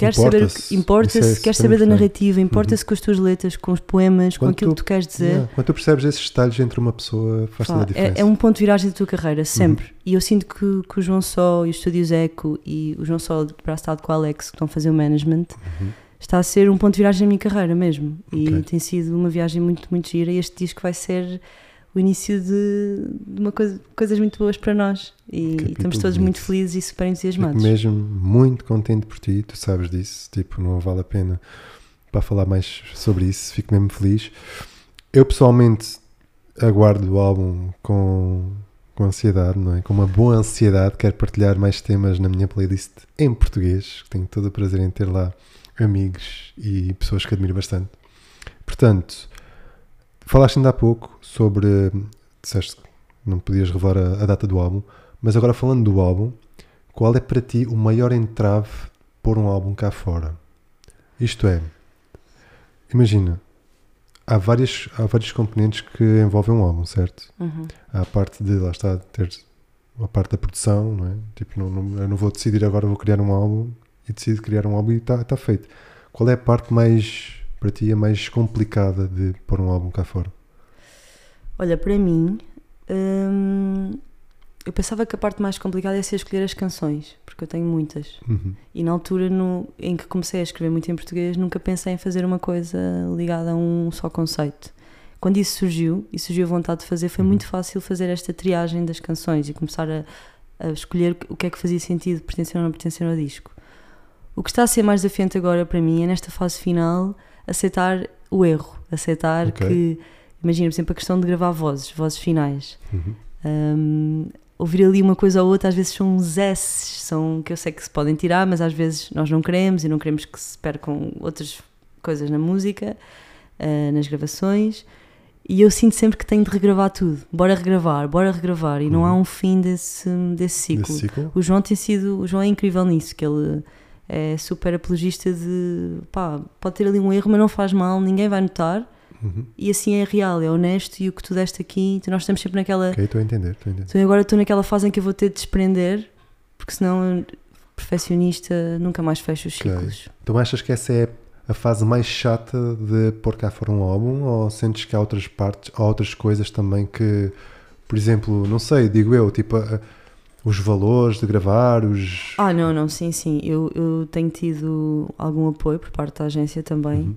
quer saber, Importa-se. é quer saber da narrativa, importa-se com as tuas letras, com os poemas, com Quando aquilo tu- que tu queres dizer. Yeah. Quando tu percebes esses detalhes entre uma pessoa, faz toda a diferença. Uhum. é, é um ponto de viragem da tua carreira, sempre. E eu sinto que, que o João Só e os Estúdios Eco e o João Só de braçado com o Alex, que estão a fazer o management, Uhum. está a ser um ponto de viragem na minha carreira mesmo. E Ok. tem sido uma viagem muito, muito gira. E este disco vai ser o início de, de uma coisa, coisas muito boas para nós. E, e estamos todos bonito. muito felizes e super Fico entusiasmados. mesmo muito contente por ti, tu sabes disso, tipo, não vale a pena para falar mais sobre isso, fico mesmo feliz. Eu pessoalmente aguardo o álbum com, com ansiedade, não é? Com uma boa ansiedade, quero partilhar mais temas na minha playlist em português, tenho todo o prazer em ter lá amigos e pessoas que admiro bastante. Portanto, falaste ainda há pouco sobre, disseste que não podias revelar a, a data do álbum, mas agora falando do álbum, qual é para ti o maior entrave de pôr um álbum cá fora? Isto é, imagina, há, várias, há vários componentes que envolvem um álbum, certo? Uhum. Há a parte de, lá está, ter a parte da produção, não é? Tipo, não, não, eu não vou decidir agora, vou criar um álbum e decido criar um álbum e está tá feito. Qual é a parte mais, para ti, a mais complicada de pôr um álbum cá fora? Olha, para mim, hum, eu pensava que a parte mais complicada ia ser escolher as canções, porque eu tenho muitas. Uhum. E na altura no, em que comecei a escrever muito em português, nunca pensei em fazer uma coisa ligada a um só conceito. Quando isso surgiu, e surgiu a vontade de fazer, foi Uhum. muito fácil fazer esta triagem das canções e começar a, a escolher o que é que fazia sentido pertencer ou não pertencer ao disco. O que está a ser mais desafiante agora para mim é, nesta fase final, aceitar o erro. Aceitar Ok. que, imagina, por exemplo, a questão de gravar vozes, vozes finais. Uhum. Hum, ouvir ali uma coisa ou outra, às vezes são uns S's, são, que eu sei que se podem tirar, mas às vezes nós não queremos e não queremos que se percam outras coisas na música, ah, nas gravações. E eu sinto sempre que tenho de regravar tudo. Bora regravar, bora regravar. E não Uhum. há um fim desse, desse ciclo. Desse ciclo? O João tem sido, o João é incrível nisso, que ele é super apologista de pá, pode ter ali um erro, mas não faz mal, ninguém vai notar. Uhum. E assim é real, é honesto e o que tu deste aqui, então nós estamos sempre naquela Ok, estou a entender, estou a entender. então agora estou naquela fase em que eu vou ter de desprender, porque senão perfeccionista nunca mais fecho os ciclos. Então achas que essa é a fase mais chata de pôr cá fora um álbum ou sentes que há outras partes, há outras coisas também que, por exemplo, não sei, digo eu, tipo, a- Os valores de gravar, os. Ah, não, não, sim, sim. Eu, eu tenho tido algum apoio por parte da agência também. Uhum.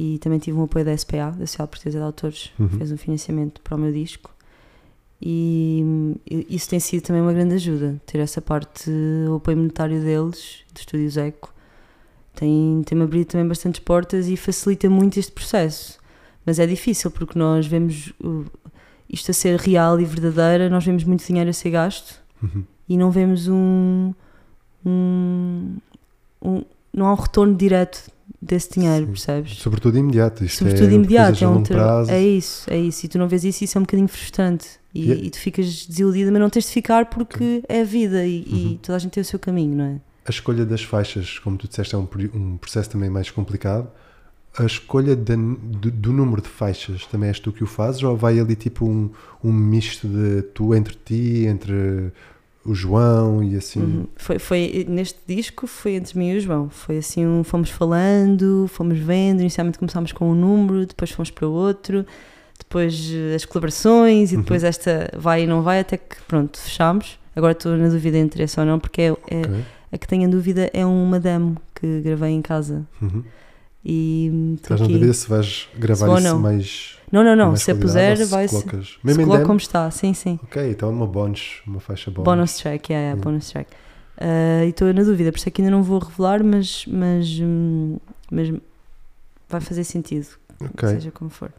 E também tive um apoio da SPA, da Sociedade Portuguesa de Autores, Uhum. fez um financiamento para o meu disco. E isso tem sido também uma grande ajuda, ter essa parte, o apoio monetário deles, do Estúdios Eco, tem- tem-me abrido também bastantes portas e facilita muito este processo. Mas é difícil porque nós vemos isto a ser real e verdadeira, nós vemos muito dinheiro a ser gasto Uhum. e não vemos um, um, um- não há um retorno direto desse dinheiro, Sim. percebes? Sobretudo imediato. Isto Sobretudo é imediato, é um ter- prazo. é isso, é isso. E tu não vês isso, isso é um bocadinho frustrante. E, E é- e tu ficas desiludida, mas não tens de ficar porque é a vida e, e Uhum. toda a gente tem o seu caminho, não é? A escolha das faixas, como tu disseste, é um, um processo também mais complicado. A escolha da- do, do número de faixas também és tu que o fazes ou vai ali tipo um, um misto de tu entre ti, entre o João e assim? Uhum. Foi, foi, neste disco foi entre mim e o João. Foi assim, um, fomos falando, fomos vendo. Inicialmente começámos com um número, depois fomos para outro, depois eh, as colaborações e Uhum. depois esta vai e não vai, até que pronto, fechámos. Agora estou na dúvida entre essa ou não, porque é, é- Ok. a que tenho a dúvida é uma demo que gravei em casa. Uhum. E Estás na dúvida se vais gravar isso mais. Não, não, não. Se qualidade, puser, vai se, colocas- se Mesmo coloca como está. Sim, sim. Ok, então é uma bonus, uma faixa bonus. Bonus track, yeah, yeah, Yeah. bonus track. Ah, e estou na dúvida, por isso é que ainda não vou revelar, mas, mas, hum, mas vai fazer sentido, Ok, seja como for.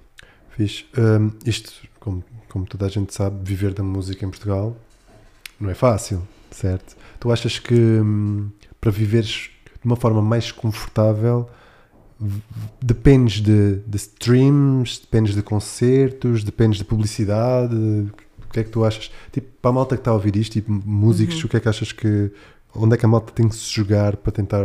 fixe. Hum, isto, como, como toda a gente sabe, viver da música em Portugal não é fácil, certo? Tu achas que hum, para viveres de uma forma mais confortável dependes de, de streams, dependes de concertos, dependes de publicidade? O que é que tu achas? Tipo, para a malta que está a ouvir isto, tipo, músicos, Uhum. o que é que achas que. Onde é que a malta tem que se jogar para tentar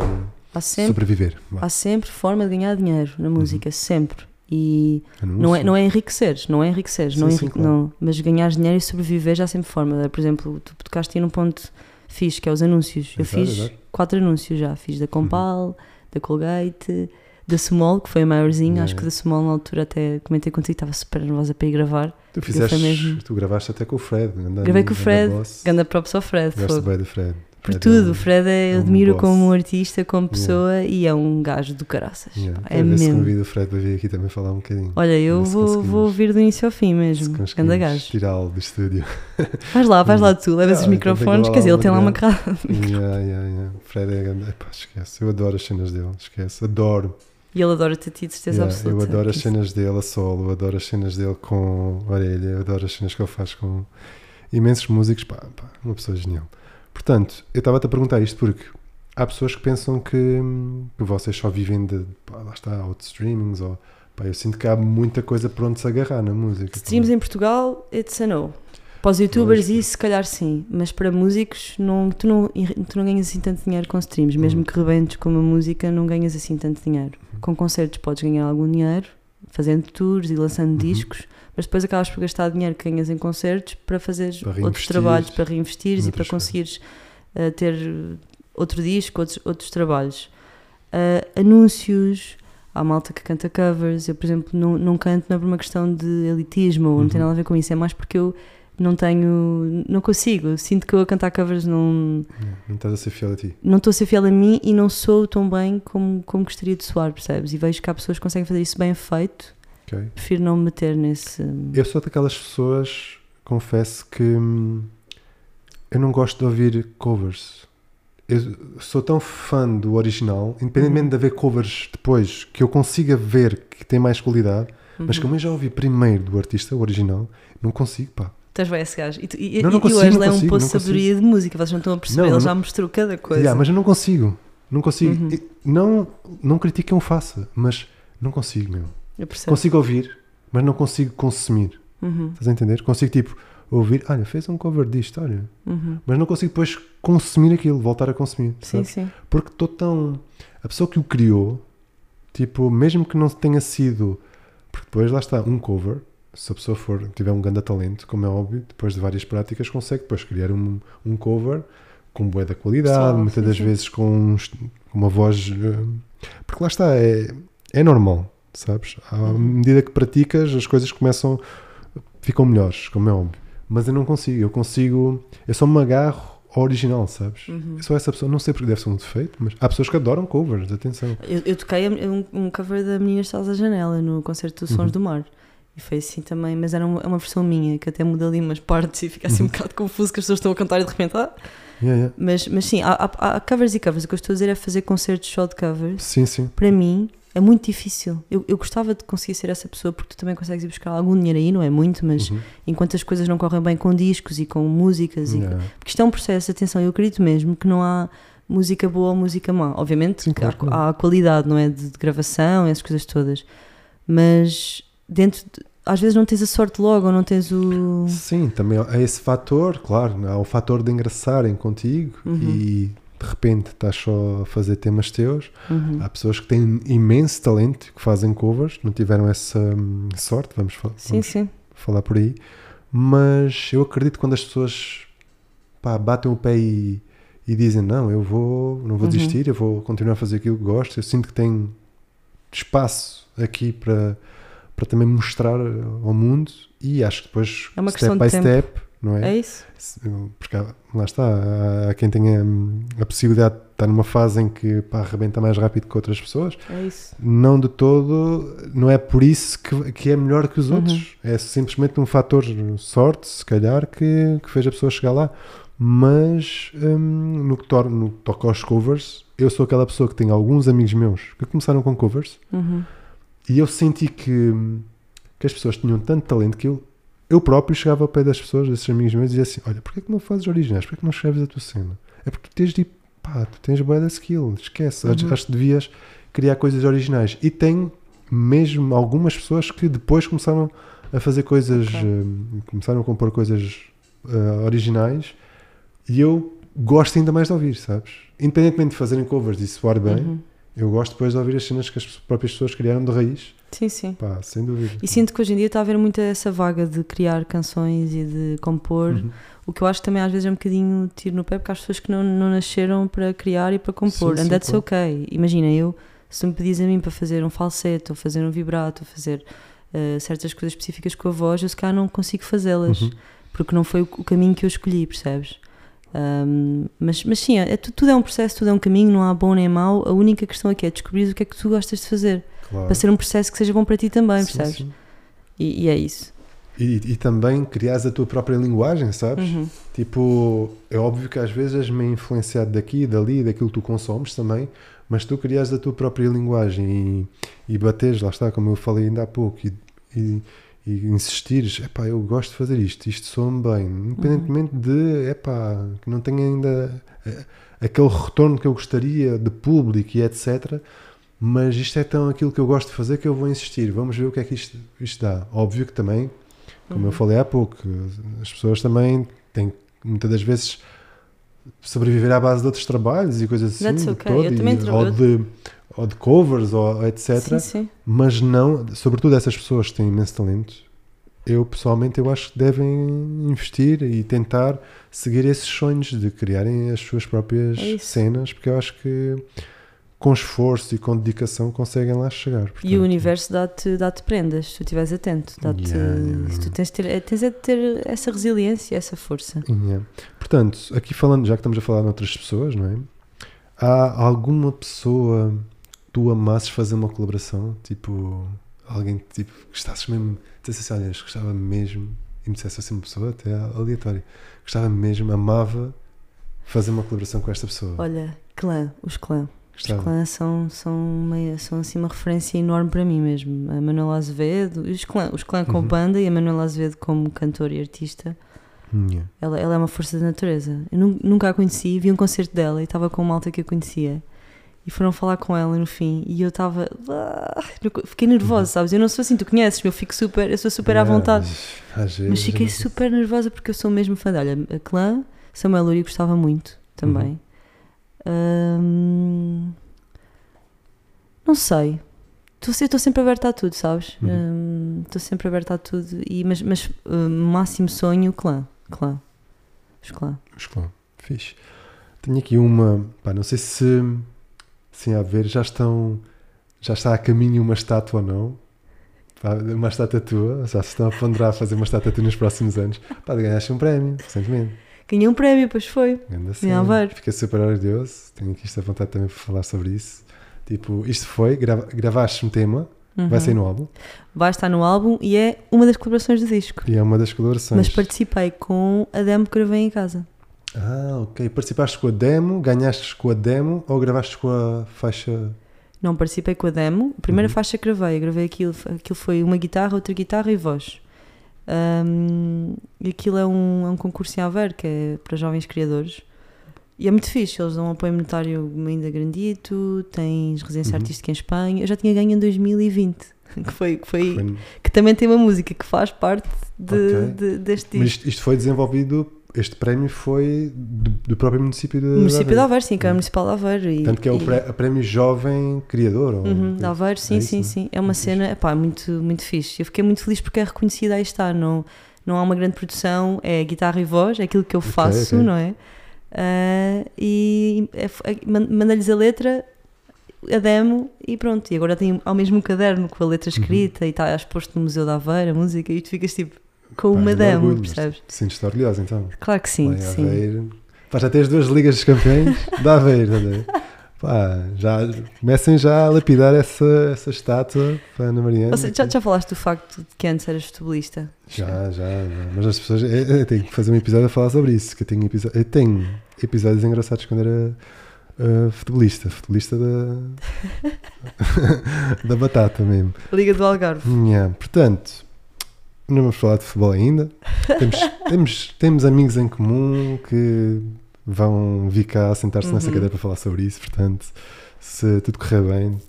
sempre, sobreviver? Vá. há sempre forma de ganhar dinheiro na música, sempre. E Anúncio. não é, não é enriqueceres, não é enriqueceres, não, Sim, é sim, enri- claro. não, mas ganhar dinheiro e sobreviver já há sempre forma. Por exemplo, tu tocaste aí num ponto fixe, que é os anúncios. Eu Exato, fiz exato. quatro anúncios já, fiz da Compal, da Colgate, da Small, que foi a maiorzinha, Yeah, acho que yeah. da Small na altura até comentei contigo, estava super nervosa para ir gravar. Tu fizeste, mesmo- tu gravaste até com o Fred. Ganda, Gravei com o Fred. Ganda props ao Fred, Gosto bem do Fred. Por Fred é tudo, um- o Fred é, eu um admiro boss. como artista, como pessoa e é um gajo do caraças. Yeah. pá, É ver se mesmo. convido o Fred para vir aqui também falar um bocadinho. Olha, eu vou, vou ouvir do início ao fim mesmo. Conseguimos gajo. tirá-lo do estúdio. Vais lá, vais lá tu, levas Ah, os microfones, quer dizer, ele tem lá uma cara. yeah, yeah, yeah. Fred é grande. Epá, esquece. Eu adoro as cenas dele. Esquece. Adoro. E ele adora-te a ti, de certeza Yeah, absoluta. eu adoro as cenas dele a solo. Eu adoro as cenas dele com orelha. Eu adoro as cenas que ele faz com imensos músicos. Pá, pá, uma pessoa genial. Portanto, eu estava-te a perguntar isto porque há pessoas que pensam que, hum, que vocês só vivem de, pá, lá está, out streamings ou... Pá, eu sinto que há muita coisa para onde se agarrar na música. Streams em Portugal, it's a no. Para os youtubers, isso se calhar sim, mas para músicos, não, tu, não, tu não ganhas assim tanto dinheiro com streams. Mesmo Uhum. que rebentes com uma música, não ganhas assim tanto dinheiro. Com concertos, podes ganhar algum dinheiro, fazendo tours e lançando Uhum. discos, mas depois acabas por gastar dinheiro que ganhas em concertos para fazeres Para outros trabalhos, para reinvestires e para conseguires uh, ter outro disco, outros, outros trabalhos. Uh, anúncios, há malta que canta covers. Eu, por exemplo, não, não canto não é por uma questão de elitismo, ou não tem Uhum. nada a ver com isso, é mais porque eu não tenho, não consigo. Sinto que eu a cantar covers não Não estás a ser fiel a ti. não estou a ser fiel a mim e não sou tão bem como, como gostaria de soar, percebes? E vejo que há pessoas que conseguem fazer isso bem feito. ok? Prefiro não me meter nesse. Eu sou daquelas pessoas, confesso que hum, eu não gosto de ouvir covers. Eu sou tão fã do original, independentemente Uhum. de haver covers depois, que eu consiga ver que tem mais qualidade, mas Uhum. como eu já ouvi primeiro do artista, o original, não consigo, pá. És bem esse gajo. E, tu, e, Não, não e consigo, o não é um de sabedoria de música, vocês não estão a perceber, Não, ele já mostrou cada coisa. Yeah, mas eu não consigo. Não consigo. Uhum. Não, não critico quem o faça, mas não consigo, meu. Eu percebo. Consigo ouvir, mas não consigo consumir. Uhum, Estás a entender? Consigo, tipo, ouvir, olha, fez um cover disto, olha. uhum. Mas não consigo depois consumir aquilo, voltar a consumir. Sim, sim. Porque estou tão. A pessoa que o criou, tipo, mesmo que não tenha sido. Porque depois lá está, um cover. Se a pessoa for, tiver um grande talento, como é óbvio, depois de várias práticas, consegue depois criar um, um cover com boa da qualidade, Pessoal, muitas sim, das sim. vezes com, uma voz. eh, Porque lá está, é, é normal, sabes? À Uhum. medida que praticas, as coisas começam. ficam melhores, como é óbvio. Mas eu não consigo, eu consigo. Eu só me agarro original, sabes? Uhum. Eu sou essa pessoa, não sei porque deve ser um defeito, mas há pessoas que adoram covers, atenção. Eu, eu toquei um, um cover da Menina Estás à Janela no concerto dos Sons Uhum. do Mar. E foi assim também, mas era uma, é uma versão minha, que até muda ali umas partes e fica assim um Uhum. bocado confuso que as pessoas estão a cantar e de repente. Ah! Yeah, yeah. Mas, mas sim, há, há- há covers e covers. O que eu estou a dizer é fazer concertos só de covers. Sim, sim. Para mim é muito difícil. Eu, eu gostava de conseguir ser essa pessoa porque tu também consegues ir buscar algum dinheiro aí, não é muito, mas Uhum. enquanto as coisas não correm bem com discos e com músicas, e- Yeah. porque isto é um processo, atenção, eu acredito mesmo que não há música boa ou música má. Obviamente Sim, claro há, não. há qualidade, não é? De, de gravação, essas coisas todas. Mas dentro de- às vezes não tens a sorte logo ou não tens o. Sim, também há esse fator, claro, há o fator de engraçarem contigo Uhum. e de repente estás só a fazer temas teus. Uhum. Há pessoas que têm imenso talento que fazem covers, não tiveram essa hum, sorte, vamos, Sim, vamos sim. falar por aí. Mas eu acredito que quando as pessoas pá, batem o pé e, e dizem não, eu vou, não vou Uhum. desistir, eu vou continuar a fazer aquilo que gosto, eu sinto que tenho espaço aqui para, para também mostrar ao mundo e acho que depois É uma step by tempo. step, não é? É isso? Porque lá está, há, quem tenha hum, a possibilidade de estar numa fase em que pá, arrebenta mais rápido que outras pessoas. É isso. Não de todo, não é por isso que, que é melhor que os Uhum. outros. É simplesmente um fator sorte, se calhar, que, que fez a pessoa chegar lá. Mas hum, no, que no que toca aos covers, eu sou aquela pessoa que tem alguns amigos meus que começaram com covers Uhum. E eu senti que, que as pessoas tinham tanto talento que eu, eu próprio chegava ao pé das pessoas, desses amigos meus, e dizia assim: Olha, porquê que não fazes originais? Porquê que não escreves a tua cena? É porque tu tens de pá, tu tens boa da skill, esquece. Acho, Uhum. acho que devias criar coisas originais. E tem mesmo algumas pessoas que depois começaram a fazer coisas, Ok. hum, começaram a compor coisas ah, originais e eu gosto ainda mais de ouvir, sabes? Independentemente de fazerem covers e soar bem, Uhum. Eu gosto depois de ouvir as cenas que as próprias pessoas criaram de raiz. Sim, sim. Pá, sem dúvida. E sinto que hoje em dia está a haver muita essa vaga de criar canções e de compor. Uhum. O que eu acho que também às vezes é um bocadinho tiro no pé, porque há pessoas que não, não nasceram para criar e para compor. Sim, And sim, that's claro. ok. Imagina, eu, se me pedis a mim para fazer um falsete, ou fazer um vibrato, ou fazer eh, certas coisas específicas com a voz, eu se calhar não consigo fazê-las, Uhum. porque não foi o caminho que eu escolhi, percebes? Ahm, mas, mas sim, é, tu- tudo é um processo, tudo é um caminho, não há bom nem mau. A única questão aqui é descobrir o que é que tu gostas de fazer, Claro. para ser um processo que seja bom para ti também, Sim, percebes? sim. E, e é isso. E, e também criares a tua própria linguagem, sabes? Uhum. Tipo, é óbvio que às vezes és meio influenciado daqui, dali, daquilo que tu consomes também, mas tu crias a tua própria linguagem e, e bateres, lá está, como eu falei ainda há pouco, e, e, e insistires, epá, eu gosto de fazer isto, isto soa-me bem, independentemente de, epá, que não tenha ainda eh, aquele retorno que eu gostaria de público e etc. Mas isto é tão aquilo que eu gosto de fazer que eu vou insistir. Vamos ver o que é que isto, isto dá. Óbvio que também, como eu Uhum. falei há pouco, as pessoas também têm que, muitas das vezes sobreviver à base de outros trabalhos e coisas assim. That's de okay. todo, Eu e- ou, de, ou de covers, ou etc. Sim, sim. Mas não, sobretudo essas pessoas que têm imenso talento, eu pessoalmente eu acho que devem investir e tentar seguir esses sonhos de criarem as suas próprias É cenas, porque eu acho que com esforço e com dedicação conseguem lá chegar. E Portanto, o universo dá-te dá prendas, se tu estiveres atento. Dá-te, Yeah, yeah, tu tens de ter, tens é de ter essa resiliência, essa força. Yeah. Portanto, aqui falando, já que estamos a falar de outras pessoas, não é? Há alguma pessoa tu amasses fazer uma colaboração? Tipo, alguém que tipo, gostasses mesmo, dissesse assim, olha, gostava mesmo, e me dissesse assim uma pessoa até aleatória, gostava mesmo, amava fazer uma colaboração com esta pessoa. Olha, clã, os clã. Os Gostava. clã são, são, meio, são assim uma referência enorme para mim mesmo. A Manuela Azevedo, os clã, os clã com Uhum. banda e a Manuela Azevedo como cantora e artista. Yeah. Ela, ela é uma força da natureza. Eu nu- nunca a conheci, vi um concerto dela e estava com uma malta que eu conhecia. E foram falar com ela no fim e eu estava. ah, Fiquei nervosa, sabes? Eu não sou assim, tu conheces-me, eu fico super, eu sou super à vontade. mas Mas fiquei super nervosa porque eu sou mesmo fã. Olha, a clã, Samuel Lurie gostava muito também. Hum, não sei. Estou se- estou sempre aberta a tudo, sabes? Uhum. Hum, Estou sempre aberta a tudo. E, mas, mas hum, máximo sonho, clã. Clã. Os clã. Mas claro, fixe. Tenho aqui uma, pá, não sei se, se a ver, já estão, já está a caminho uma estátua ou não. Uma estátua tua, já se estão a ponderar a fazer uma estátua tua nos próximos anos. Pá, ganhaste um prémio, recentemente. Ganhei um prémio, pois foi. Cena. Aveiro. Fiquei super orgulhoso. Tenho aqui esta vontade também para falar sobre isso. Tipo, isto foi, grava, gravaste um tema, vai Uhum. sair no álbum Vai estar no álbum e é uma das colaborações do disco. e é uma das colaborações. Mas participei com a demo que gravei em casa. Ah, ok. Participaste com a demo, ganhaste com a demo ou gravaste com a faixa. Não participei com a demo. A primeira Uhum. faixa que gravei, eu gravei aquilo, aquilo foi uma guitarra, outra guitarra e voz. E aquilo é um, é um concurso em Aveiro que é para jovens criadores. E é muito fixe, eles dão um apoio monetário ainda grandito, tens residência Uhum. artística em Espanha. Eu já tinha ganho em 2020, que, foi, que, foi, que também tem uma música que faz parte de, Ok. de- deste Mas disco. isto, isto foi desenvolvido, este prémio foi do, do próprio município de município de Aveiro. Aveiro, sim, que é o Uhum. Municipal de Aveiro. E, Tanto que é o e- pré- prémio Jovem Criador. ou- Uhum, de Aveiro, sim, É isso, sim, né? sim. É uma Muito cena, epá, muito, muito fixe. Eu fiquei muito feliz porque é reconhecida, aí está. Não, não há uma grande produção, é guitarra e voz, é aquilo que eu faço, ok. não é? Ah, e é, é, man- mandei-lhes a letra, a demo e pronto. E agora tenho ao mesmo um caderno com a letra Uhum. escrita e está exposto no Museu da Aveiro, a música, e tu ficas tipo com uma orgulho, mas percebes? Sentes-te orgulhoso então. Claro que sim, em sim. Aveiro. Pá, já tens duas ligas dos campeões da Aveiro. a ver? Pá, já comecem já a lapidar essa, essa estátua para a Ana Mariana. Seja, já, já falaste do facto de que antes eras futebolista? Já, já, já. Mas as pessoas. Eu, eu tenho que fazer um episódio a falar sobre isso. Que eu tenho, eu tenho episódios engraçados quando era uh, futebolista. Futebolista da. da batata mesmo. Liga do Algarve. Yeah. Portanto, não vamos falar de futebol ainda. Temos, temos, temos amigos em comum que vão vir cá sentar-se nessa Uhum. cadeira para falar sobre isso. Portanto, se tudo correr bem,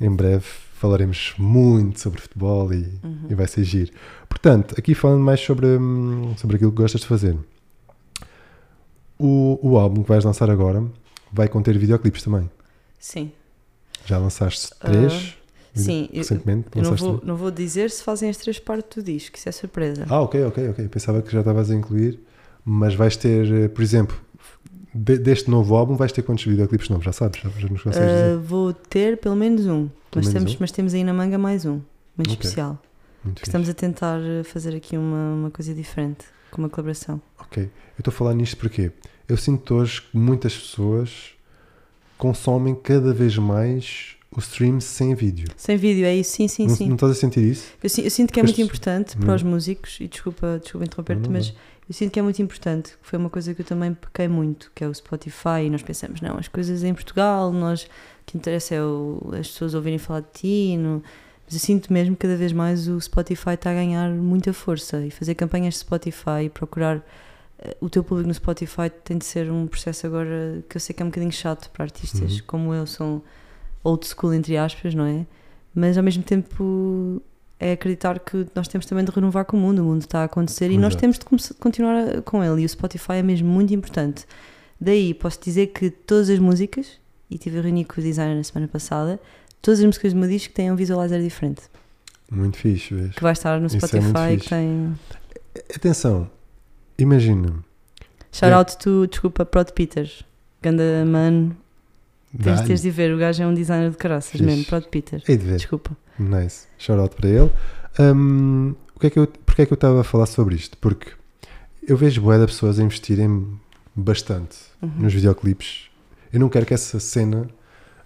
em breve falaremos muito sobre futebol e, Uhum. e vai ser giro. Portanto, aqui falando mais sobre, hum, sobre aquilo que gostas de fazer. O, o álbum que vais lançar agora vai conter videoclipes também. Sim. Já lançaste três Sim, eu, recentemente? eu não, lançaste vou, não vou dizer se fazem as três partes do disco, isso é surpresa. Ah, ok, ok, ok. Pensava que já estavas a incluir, mas vais ter, eh, por exemplo, de- deste novo álbum vais ter quantos videoclipes novos? Já sabes? Já, já nos consegues Ah, dizer? vou ter pelo menos um, mas, menos temos, um? mas temos aí na manga mais um, muito Ok. especial. Muito. Estamos a tentar eh, fazer aqui uma, uma coisa diferente, com uma colaboração. Ok. Eu estou a falar nisto porque eu sinto hoje que muitas pessoas consomem cada vez mais o stream sem vídeo. Sem vídeo, é isso? Sim, sim, não, sim. não estás a sentir isso? Eu, eu sinto que é Pois- muito importante para os músicos, e desculpa, desculpa interromper-te, mas não. eu sinto que é muito importante, que foi uma coisa que eu também pequei muito, que é o Spotify, e nós pensamos, não, as coisas em Portugal, nós, o que interessa é o- as pessoas ouvirem falar de ti, não- mas eu sinto mesmo que cada vez mais o Spotify está a ganhar muita força, e fazer campanhas de Spotify, e procurar eh, o teu público no Spotify tem de ser um processo agora que eu sei que é um bocadinho chato para artistas Uhum. como eu, são old school entre aspas, não é? Mas ao mesmo tempo é acreditar que nós temos também de renovar com o mundo, o mundo está a acontecer e nós Exato. temos de continuar com ele e o Spotify é mesmo muito importante. Daí posso dizer que todas as músicas, e tive a reunir com o designer na semana passada, todas as músicas do meu disco têm um visualizer diferente, Muito fixe, vês? que vai estar no Isso é Spotify, que fixe. tem... Atenção, imagina. Shout É. out to, desculpa, Prod Peters, ganda man, tens, tens de ver, o gajo é um designer de caraças Fixe. mesmo, Prod Peters, Hei de ver. desculpa. Nice. Shout out para ele. Hum, o que é que eu, porque é que eu estava a falar sobre isto? Porque eu vejo boé de pessoas a investirem bastante Uhum. nos videoclipes. Eu não quero que essa cena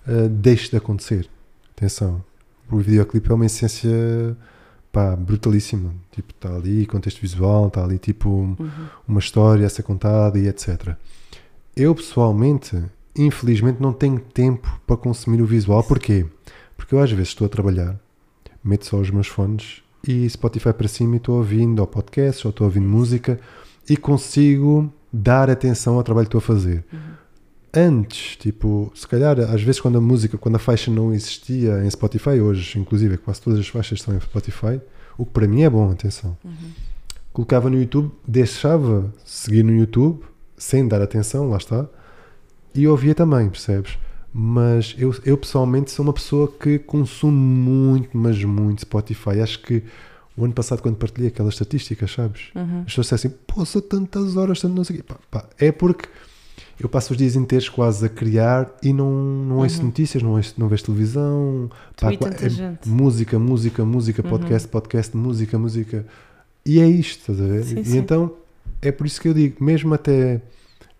uh, deixe de acontecer. Atenção. O videoclipe é uma essência pá, brutalíssima. Tipo, está ali contexto visual, está ali tipo Uhum. uma história a ser contada e etc. Eu pessoalmente, infelizmente, não tenho tempo para consumir o visual. Porquê? Porque eu às vezes estou a trabalhar, meto só os meus fones e Spotify para cima e estou ouvindo ou podcast ou estou ouvindo música e consigo dar atenção ao trabalho que estou a fazer. Uhum. Antes, tipo, se calhar às vezes quando a música, quando a faixa não existia em Spotify, hoje inclusive quase todas as faixas estão em Spotify, o que para mim é bom, atenção Uhum. colocava no YouTube, deixava seguir no YouTube, sem dar atenção, lá está, e ouvia também, percebes? Mas eu, eu pessoalmente sou uma pessoa que consumo muito, mas muito Spotify. Acho que o ano passado, quando partilhei aquelas estatísticas, sabes? Uhum. As pessoas disseram assim, sou tantas horas, tanto não sei o quê. Pá, pá, é porque eu passo os dias inteiros quase a criar e não, não ouço Uhum. notícias, não, ouço, não vejo televisão. Tanta é música, música, música, Uhum. podcast, podcast, música, música. E é isto, estás a ver? Sim, e sim. então é por isso que eu digo, mesmo até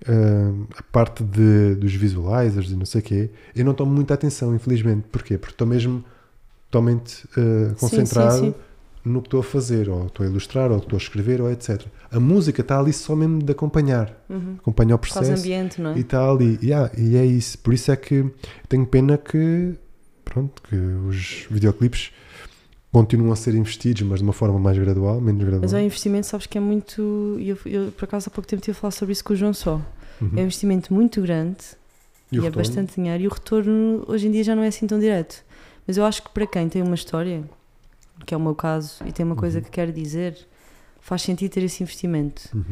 uh, a parte de, dos visualizers e não sei o quê, eu não tomo muita atenção, infelizmente. Porquê? Porque estou mesmo totalmente uh, concentrado sim, sim. no que estou a fazer, ou estou a ilustrar, ou estou a escrever, ou etc. A música está ali só mesmo de acompanhar, Uhum. acompanhar o Faz processo. ambiente, não é? E está ali, yeah, e é isso. Por isso é que tenho pena que, pronto, que os videoclipes continuam a ser investidos, mas de uma forma mais gradual, menos gradual. Mas é um investimento, sabes que é muito. Eu, eu, por acaso há pouco tempo estive a falar sobre isso com o João Só. Uhum. É um investimento muito grande E e, é retorno? bastante dinheiro e o retorno hoje em dia já não é assim tão direto. Mas eu acho que para quem tem uma história, que é o meu caso, e tem uma coisa Uhum. que quer dizer, faz sentido ter esse investimento. Uhum.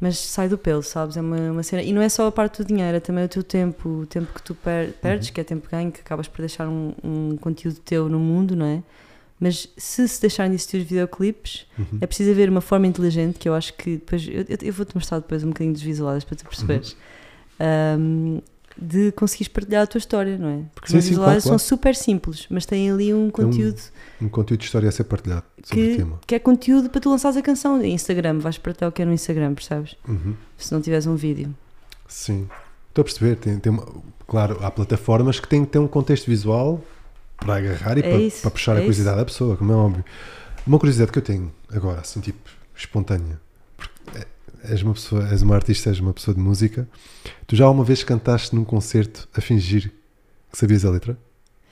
Mas sai do pelo, sabes? É uma, uma cena. E não é só a parte do dinheiro, é também o teu tempo, o tempo que tu per- perdes, Uhum. que é tempo ganho, que acabas por deixar um, um conteúdo teu no mundo, não é? Mas se se deixarem de existir os videoclipes, Uhum. é preciso haver uma forma inteligente que eu acho que depois. Eu, eu- vou-te mostrar depois um bocadinho dos visuais para tu perceberes. Uhum. Um, de conseguires partilhar a tua história, não é? Porque os Sim, sim, visuais claro, claro. são super simples, mas têm ali um conteúdo Um conteúdo de história a ser partilhado sobre o que, tema. que é conteúdo para tu lançares a canção. Em Instagram, vais partilhar o que é no Instagram, percebes? Uhum. Se não tiveres um vídeo. Sim. Estou a perceber. Tem, tem uma- claro, há plataformas que têm que ter um contexto visual para agarrar e É para, isso, para puxar é a curiosidade da pessoa, como é óbvio. Uma curiosidade que eu tenho agora, assim, tipo, espontânea. Porque é- és uma pessoa, és uma artista, és uma pessoa de música. Tu já uma vez cantaste num concerto a fingir que sabias a letra?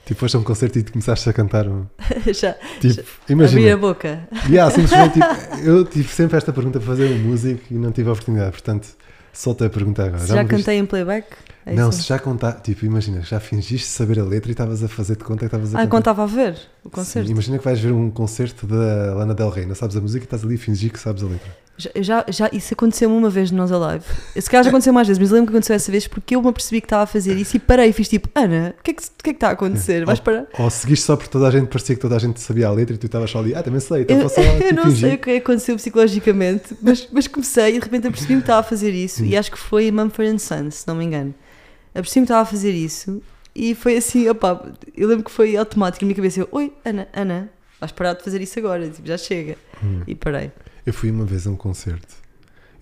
Tipo, foste a um concerto e começaste a cantar. um- Já, Tipo, abrir a imagina. boca. Yeah, simplesmente, tipo, eu tive sempre esta pergunta para fazer um músico e não tive a oportunidade. Portanto, solta a pergunta agora. Se já me viste- cantei em playback? É não, isso? se já contar, tipo, imagina, já fingiste saber a letra e estavas a fazer de conta que estavas a Ah, quando estava a ver o concerto. Sim, imagina que vais ver um concerto da Lana Del Rey, não sabes a música e estás ali a fingir que sabes a letra. Já, já, já- isso aconteceu uma vez no Nós Alive. Se calhar já aconteceu mais vezes, mas lembro que aconteceu essa vez porque eu me apercebi que estava a fazer isso e parei e fiz tipo, Ana, o que é que, o que, é que está a acontecer? Vais parar? Ou seguiste só porque toda a gente parecia que toda a gente sabia a letra e tu estavas só ali, ah, também sei, então só eu tipo, não fingir. sei o que aconteceu psicologicamente, mas, mas comecei e de repente apercebi-me que estava a fazer isso e acho que foi Mumford Sons, se não me engano. Apercebi-me que estava a fazer isso e foi assim, opá, eu lembro que foi automático na minha cabeça. Eu, Oi, Ana, Ana, vais parar de fazer isso agora, tipo, já chega. Hum. E parei. Eu fui uma vez a um concerto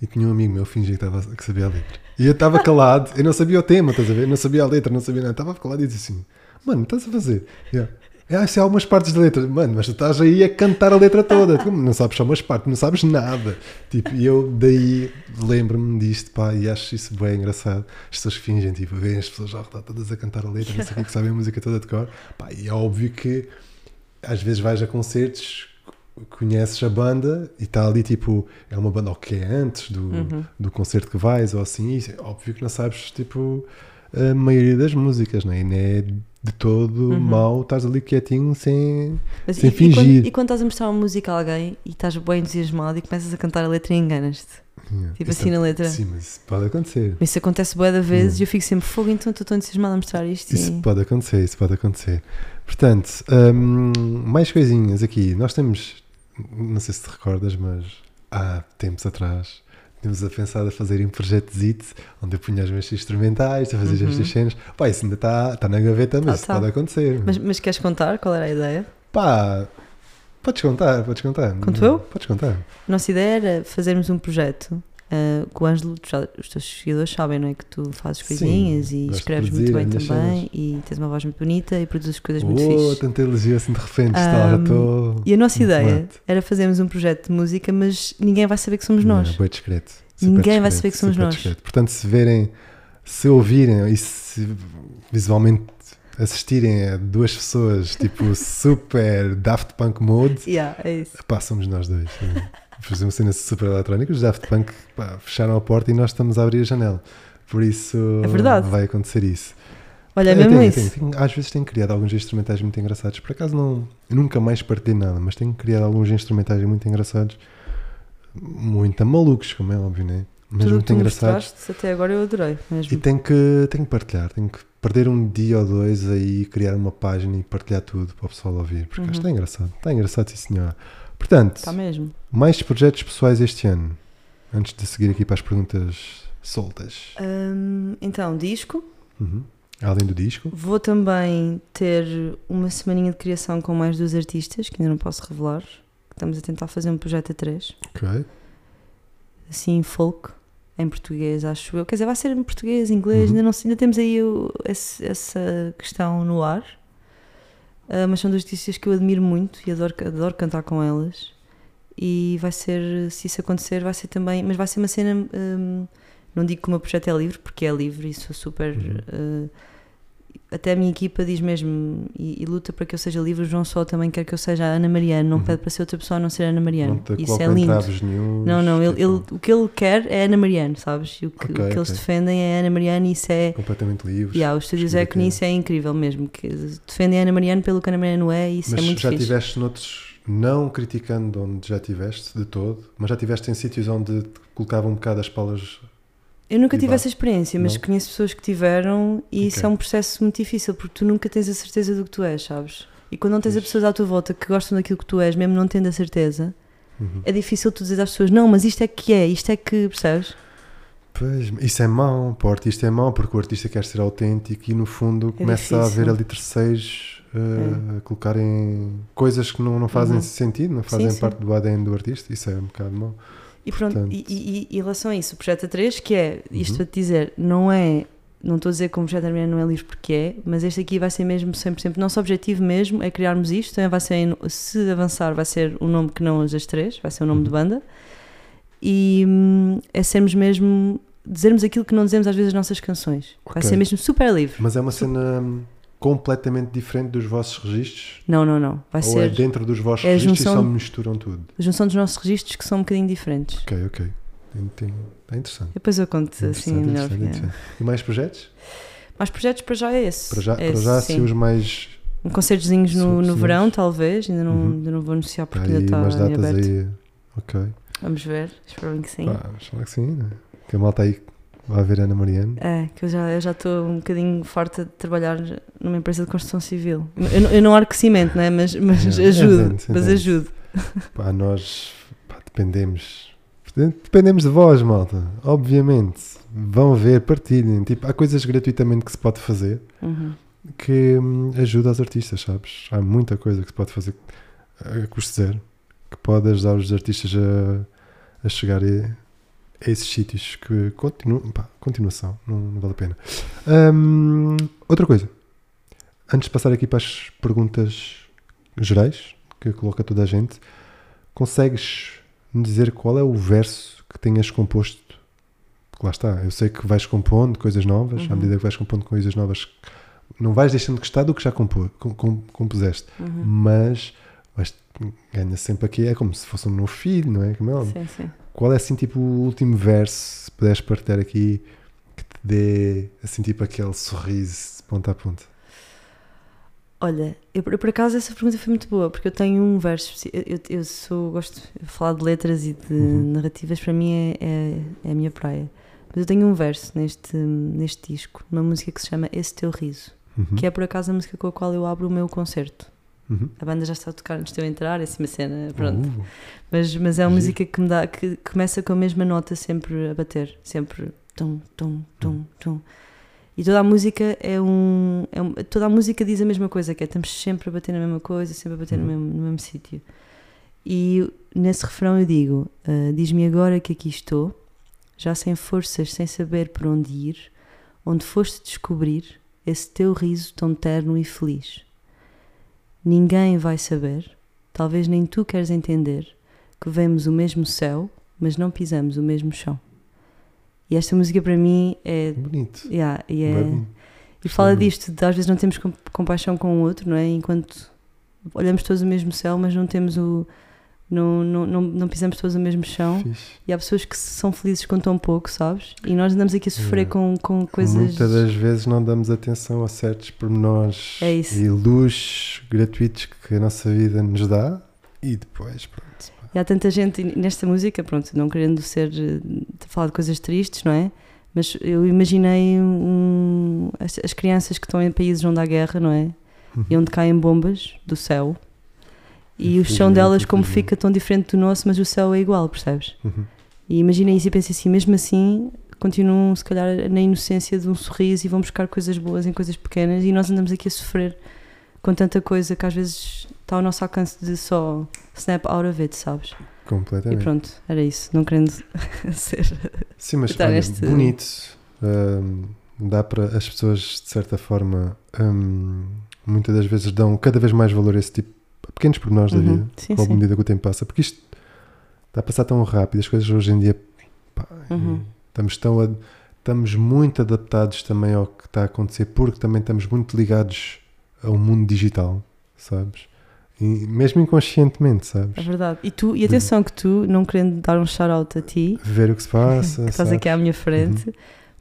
e tinha um amigo meu fingia que, estava, que sabia a letra. E eu estava calado, eu não sabia o tema, estás a ver? Não sabia a letra, não sabia nada. Estava calado e disse assim: Mano, estás a fazer? Eu, Ah, é algumas partes da letra. Mano, mas tu estás aí a cantar a letra toda. Tu não sabes só umas partes, não sabes nada. Tipo, e eu daí lembro-me disto, pá, e acho isso bem engraçado. As pessoas fingem, tipo, veem as pessoas ao redor todas a cantar a letra, não sei o que, que sabem a música toda de cor. Pá, e é óbvio que às vezes vais a concertos, conheces a banda e está ali tipo, é uma banda que é antes do, Uhum. do concerto que vais ou assim, e é óbvio que não sabes tipo a maioria das músicas, não é? E não é de todo Uhum. mau estás ali quietinho sem. Mas Sem e, e quando, fingir. e quando estás a mostrar uma música a alguém e estás bem entusiasmado e começas a cantar a letra e enganas-te? Tipo Isso assim na letra. Sim, mas isso pode acontecer. Isso acontece boa da vezes Hum. e eu fico sempre fogo, então estou tão entusiasmada a mostrar isto. Isso e- pode acontecer, isso pode acontecer. Portanto, hum, mais coisinhas aqui. Nós temos, não sei se te recordas, mas há tempos atrás tínhamos a pensar a fazer um projeto onde eu punha os meus instrumentais, a fazer Uhum. estas cenas. Pá, isso ainda está tá na gaveta, mas Tá, isso tá. pode acontecer. Mas, mas queres contar qual era a ideia? Pá, podes contar, podes contar. Conto eu? Podes contar. A nossa ideia era fazermos um projeto com o Ângelo, já- os teus seguidores sabem, não é? Que tu fazes Sim, coisinhas e gosto de escreves produzir muito bem também e tens uma voz muito bonita e produzes coisas muito Oh, fixe. tanta elogio assim de repente, está, já Ahm, estou. E a nossa muito ideia mate. era fazermos um projeto de música, mas ninguém vai saber que somos nós. Não, bem discreto. Ninguém vai discreto, saber que somos nós. discreto. Portanto, se verem, se ouvirem e se visualmente assistirem a duas pessoas tipo super Daft Punk mode, Yeah, é isso. pá, somos nós dois. Fazer uma cena super eletrónica, os Daft Punk pá, fecharam a porta e nós estamos a abrir a janela. Por isso É vai acontecer isso. Olha, é mesmo tenho, isso. tenho, tenho- às vezes tenho criado alguns instrumentais muito engraçados. Por acaso não, nunca mais partilhei nada, mas tenho criado alguns instrumentais muito engraçados, muito malucos, como é óbvio, né? Mas Tudo muito engraçados. até agora eu adorei mesmo. E tenho que, tenho que partilhar, tenho que perder um dia ou dois aí, criar uma página e partilhar tudo para o pessoal ouvir, porque Uhum. acho que está engraçado, está engraçado, sim senhor. Portanto, mesmo. mais projetos pessoais este ano, antes de seguir aqui para as perguntas soltas. Hum, então, disco. Uhum. Além do disco, Vou também ter uma semaninha de criação com mais dois artistas, que ainda não posso revelar. Estamos a tentar fazer um projeto a três. ok. assim folk, em português, acho eu. Quer dizer, vai ser em português, inglês, Uhum. ainda, não, ainda temos aí esse- essa questão no ar. Ah, mas são duas artistas que eu admiro muito e adoro, adoro cantar com elas. E vai ser, se isso acontecer, vai ser também. Mas vai ser uma cena. hum, não digo que o meu projeto é livre, porque é livre e sou super. Uhum. ah, até a minha equipa diz mesmo e, e luta para que eu seja livre. O João Só também quer que eu seja a Ana Mariana, não Uhum. pede para ser outra pessoa a não ser a Ana Mariana. Não Isso é lindo. nenhuns, Não, não, ele, tipo, ele- o que ele quer é Ana Mariana, sabes? E o que, o Ok, que eles ok. defendem é Ana Mariana e isso é. completamente livres. Yeah, os estúdios é que nisso é incrível mesmo. Que defendem a Ana Mariana pelo que a Ana Mariana não é e isso Mas é muito já fixe. tiveste noutros, não criticando onde já tiveste de todo, mas já tiveste em sítios onde te colocavam um bocado as palas. Eu nunca tive essa experiência, mas Não? conheço pessoas que tiveram e isso Ok. é um processo muito difícil porque tu nunca tens a certeza do que tu és, sabes? E quando não tens as Pois. pessoas à tua volta que gostam daquilo que tu és, mesmo não tendo a certeza, Uhum. é difícil tu dizer às pessoas: não, mas isto é que é, isto é que, percebes? Pois, isso é mau, para o artista é mau, porque o artista quer ser autêntico e no fundo começa a É difícil. haver ali terceiros uh, a colocarem coisas que não, não fazem Uhum. sentido, não fazem sim. parte do ADN do artista, isso é um bocado mau. E pronto, Portanto- e, e- e em relação a isso, o projeto A3, que é, isto Uhum. para te dizer, não é, não estou a dizer que o projeto A3 não é livre porque é, mas este aqui vai ser mesmo 100%, nosso objetivo mesmo é criarmos isto, também vai ser, se avançar, vai ser o nome que não as das três, vai ser o nome de Uhum. banda, e hum, é sermos mesmo, dizermos aquilo que não dizemos às vezes nas nossas canções, vai Ok. ser mesmo super livre. Mas é uma cena hum, completamente diferente dos vossos registros? Não, não, não, vai Ou ser é dentro dos vossos é registros junção- e só misturam tudo? a junção dos nossos registros que são um bocadinho diferentes. Ok, ok. Entendi. É interessante. Depois eu conto assim Interessante, melhor. é. E mais projetos? Mais projetos para já é esse. Para já, é para já esse, se sim. os mais. Um concertozinhos no, no verão, talvez. Ainda não, Uhum. ainda não vou anunciar porque Há ainda está em datas aberto. aí. Ok. Vamos ver, espero que sim. Pá, que sim, né? Que a malta aí vai ver Ana Mariana. É, que eu já eu já estou um bocadinho farta de trabalhar numa empresa de construção civil. Eu, não- eu não arco cimento, né? mas, mas Yeah. ajudo. Mas ajudo. Pá, nós pá, dependemos. Dependemos de vós, malta. Obviamente. Vão ver, partilhem. Tipo, há coisas gratuitamente que se pode fazer Uhum. que hum, ajuda os artistas, sabes? Há muita coisa que se pode fazer a custo zero que pode ajudar os artistas a, a chegar a, a esses sítios que continuam. Pá, continuação, não, não vale a pena. Hum, outra coisa, antes de passar aqui para as perguntas gerais que coloca toda a gente, consegues me dizer qual é o verso que tenhas composto? Porque lá está, eu sei que vais compondo coisas novas, à Uhum. medida que vais compondo coisas novas, não vais deixando de gostar do que já compô, com, com- compuseste, Uhum. mas vais, ganha sempre aqui, é como se fosse um novo filho, não é? Como é. Sim, sim. Qual é assim tipo o último verso, se puderes partilhar aqui, que te dê assim tipo aquele sorriso de ponta a ponta? Olha, eu, por- por acaso essa pergunta foi muito boa, porque eu tenho um verso. Eu, eu, eu sou, gosto de falar de letras e de Uhum. narrativas, para mim é, é, é a minha praia. Mas eu tenho um verso neste, neste disco, uma música que se chama Esse Teu Riso, Uhum. que é por acaso a música com a qual eu abro o meu concerto. Uhum. A banda já está a tocar antes de eu entrar, é assim uma cena, pronto. Uh, Mas, mas é uma música que me dá, que começa com a mesma nota sempre a bater, sempre tum, tum, tum, tum. E toda a música é um, é um- Toda a música diz a mesma coisa, que é estamos sempre a bater na mesma coisa, sempre a bater no Uhum. mesmo, no mesmo sítio. E nesse refrão eu digo: ah, Diz-me agora que aqui estou, já sem forças, sem saber por onde ir, onde foste descobrir esse teu riso tão terno e feliz. Ninguém vai saber, talvez nem tu queres entender, que vemos o mesmo céu, mas não pisamos o mesmo chão. E esta música para mim é. bonito. Yeah, e é- e fala disto, de às vezes não temos com- compaixão com o outro, não é? Enquanto olhamos todos o mesmo céu, mas não temos o. Não, não, não, não pisamos todos o mesmo chão. Fixe. E há pessoas que são felizes com tão pouco, sabes? E nós andamos aqui a sofrer Yeah. com, com coisas. Muitas das vezes não damos atenção a certos pormenores É e luxos gratuitos que a nossa vida nos dá e depois, pronto. E há tanta gente nesta música, pronto, não querendo ser eh, falar de coisas tristes, não é? Mas eu imaginei um, as, as crianças que estão em países onde há guerra, não é? E onde caem bombas do céu. E o chão delas, como infelizmente. fica tão diferente do nosso, mas o céu é igual, percebes? Uhum. E imagina isso e pensa assim, mesmo assim, continuam se calhar na inocência de um sorriso e vão buscar coisas boas em coisas pequenas e nós andamos aqui a sofrer com tanta coisa que às vezes está ao nosso alcance de só snap out of it, sabes? E Completamente. pronto, era isso. Não querendo ser. Sim, mas olha, neste- bonito. Hum, dá para as pessoas, de certa forma, hum, muitas das vezes dão cada vez mais valor a esse tipo pequenos pormenores da Uhum. vida, Sim, com a sim. medida que o tempo passa, porque isto está a passar tão rápido, as coisas hoje em dia pá, Uhum. estamos tão a- estamos muito adaptados também ao que está a acontecer, porque também estamos muito ligados ao mundo digital, sabes? E mesmo inconscientemente, É sabes? verdade. E tu, e atenção que tu, não querendo dar um shout-out a ti, Ver o que se passa, que estás? Uhum. aqui à minha frente,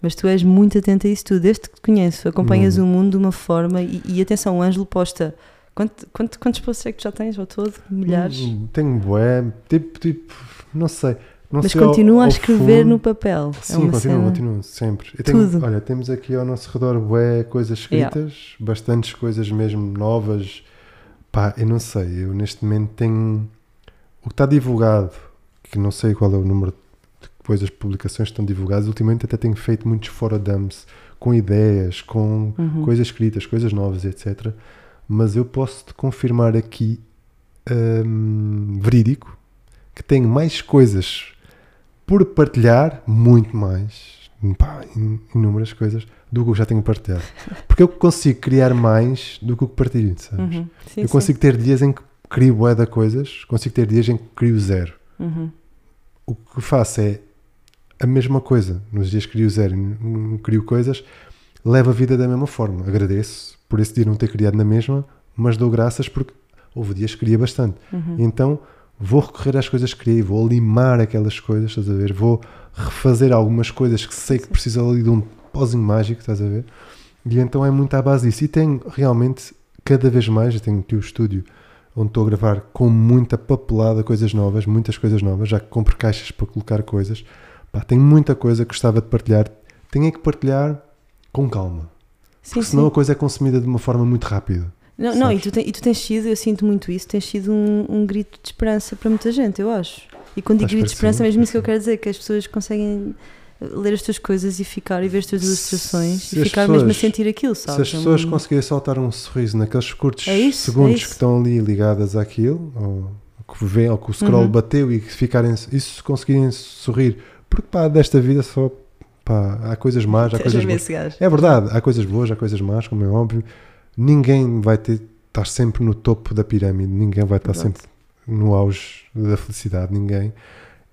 mas tu és muito atento a isso tudo. Desde que te conheço, acompanhas Uhum. o mundo de uma forma. E, e atenção, o Ângelo posta. Quanto, quanto, quantos posts é que tu já tens ao todo? Milhares? Hum, Tenho bué, tipo, tipo, não sei. Não mas sei ao- continua a ao escrever fundo. no papel. é Sim, uma continuo, cena. continuo, sempre. Eu tenho- Tudo. olha, temos aqui ao nosso redor bué coisas escritas, bastantes coisas mesmo novas. Pá, eu não sei, eu neste momento tenho o que está divulgado, que não sei qual é o número de coisas, publicações que estão divulgadas, ultimamente até tenho feito muitos fora dumps, com ideias, com Uhum. coisas escritas, coisas novas, etc. Mas eu posso te confirmar aqui, hum, verídico, que tenho mais coisas por partilhar, muito mais, pá, in- inúmeras coisas, do que eu já tenho partilhado. Porque eu consigo criar mais do que o que partilho, sabes? Uhum. Sim, eu sim. consigo ter dias em que crio bué de coisas, consigo ter dias em que crio zero. Uhum. O que faço é a mesma coisa. Nos dias que crio zero, e não crio coisas, levo a vida da mesma forma. Agradeço por esse dia não ter criado na mesma, mas dou graças porque houve dias que queria bastante. Uhum. Então vou recorrer às coisas que criei, vou limar aquelas coisas, estás a ver? Vou refazer algumas coisas que sei que precisam ali de um pozinho mágico, estás a ver? E então é muito à base disso. E tenho realmente, cada vez mais, eu tenho aqui o estúdio onde estou a gravar com muita papelada, coisas novas, muitas coisas novas, já que compro caixas para colocar coisas. Pá, tenho muita coisa que gostava de partilhar. Tenho é que partilhar com calma. Sim, Porque senão sim. a coisa é consumida de uma forma muito rápida. Não, não e, tu e tu tens sido, eu sinto muito isso, tens sido um, um grito de esperança para muita gente, eu acho. E quando digo grito de esperança, é mesmo isso que eu quero dizer, que as pessoas conseguem eh, ler as tuas coisas e ficar e ver as tuas ilustrações Se e ficar mesmo a pessoas- sentir aquilo, Se sabes? as pessoas É um- conseguirem soltar um sorriso naqueles curtos É isso, é segundos isso. que estão ali ligadas àquilo, ou que vê, ou que o scroll Uhum. bateu e que ficarem, isso se conseguirem sorrir, porque pá, desta vida só pá, há coisas más, há coisas boas. É verdade, há coisas boas, há coisas más, como é óbvio. Ninguém vai ter, estar sempre no topo da pirâmide, ninguém vai estar sempre no auge da felicidade, ninguém.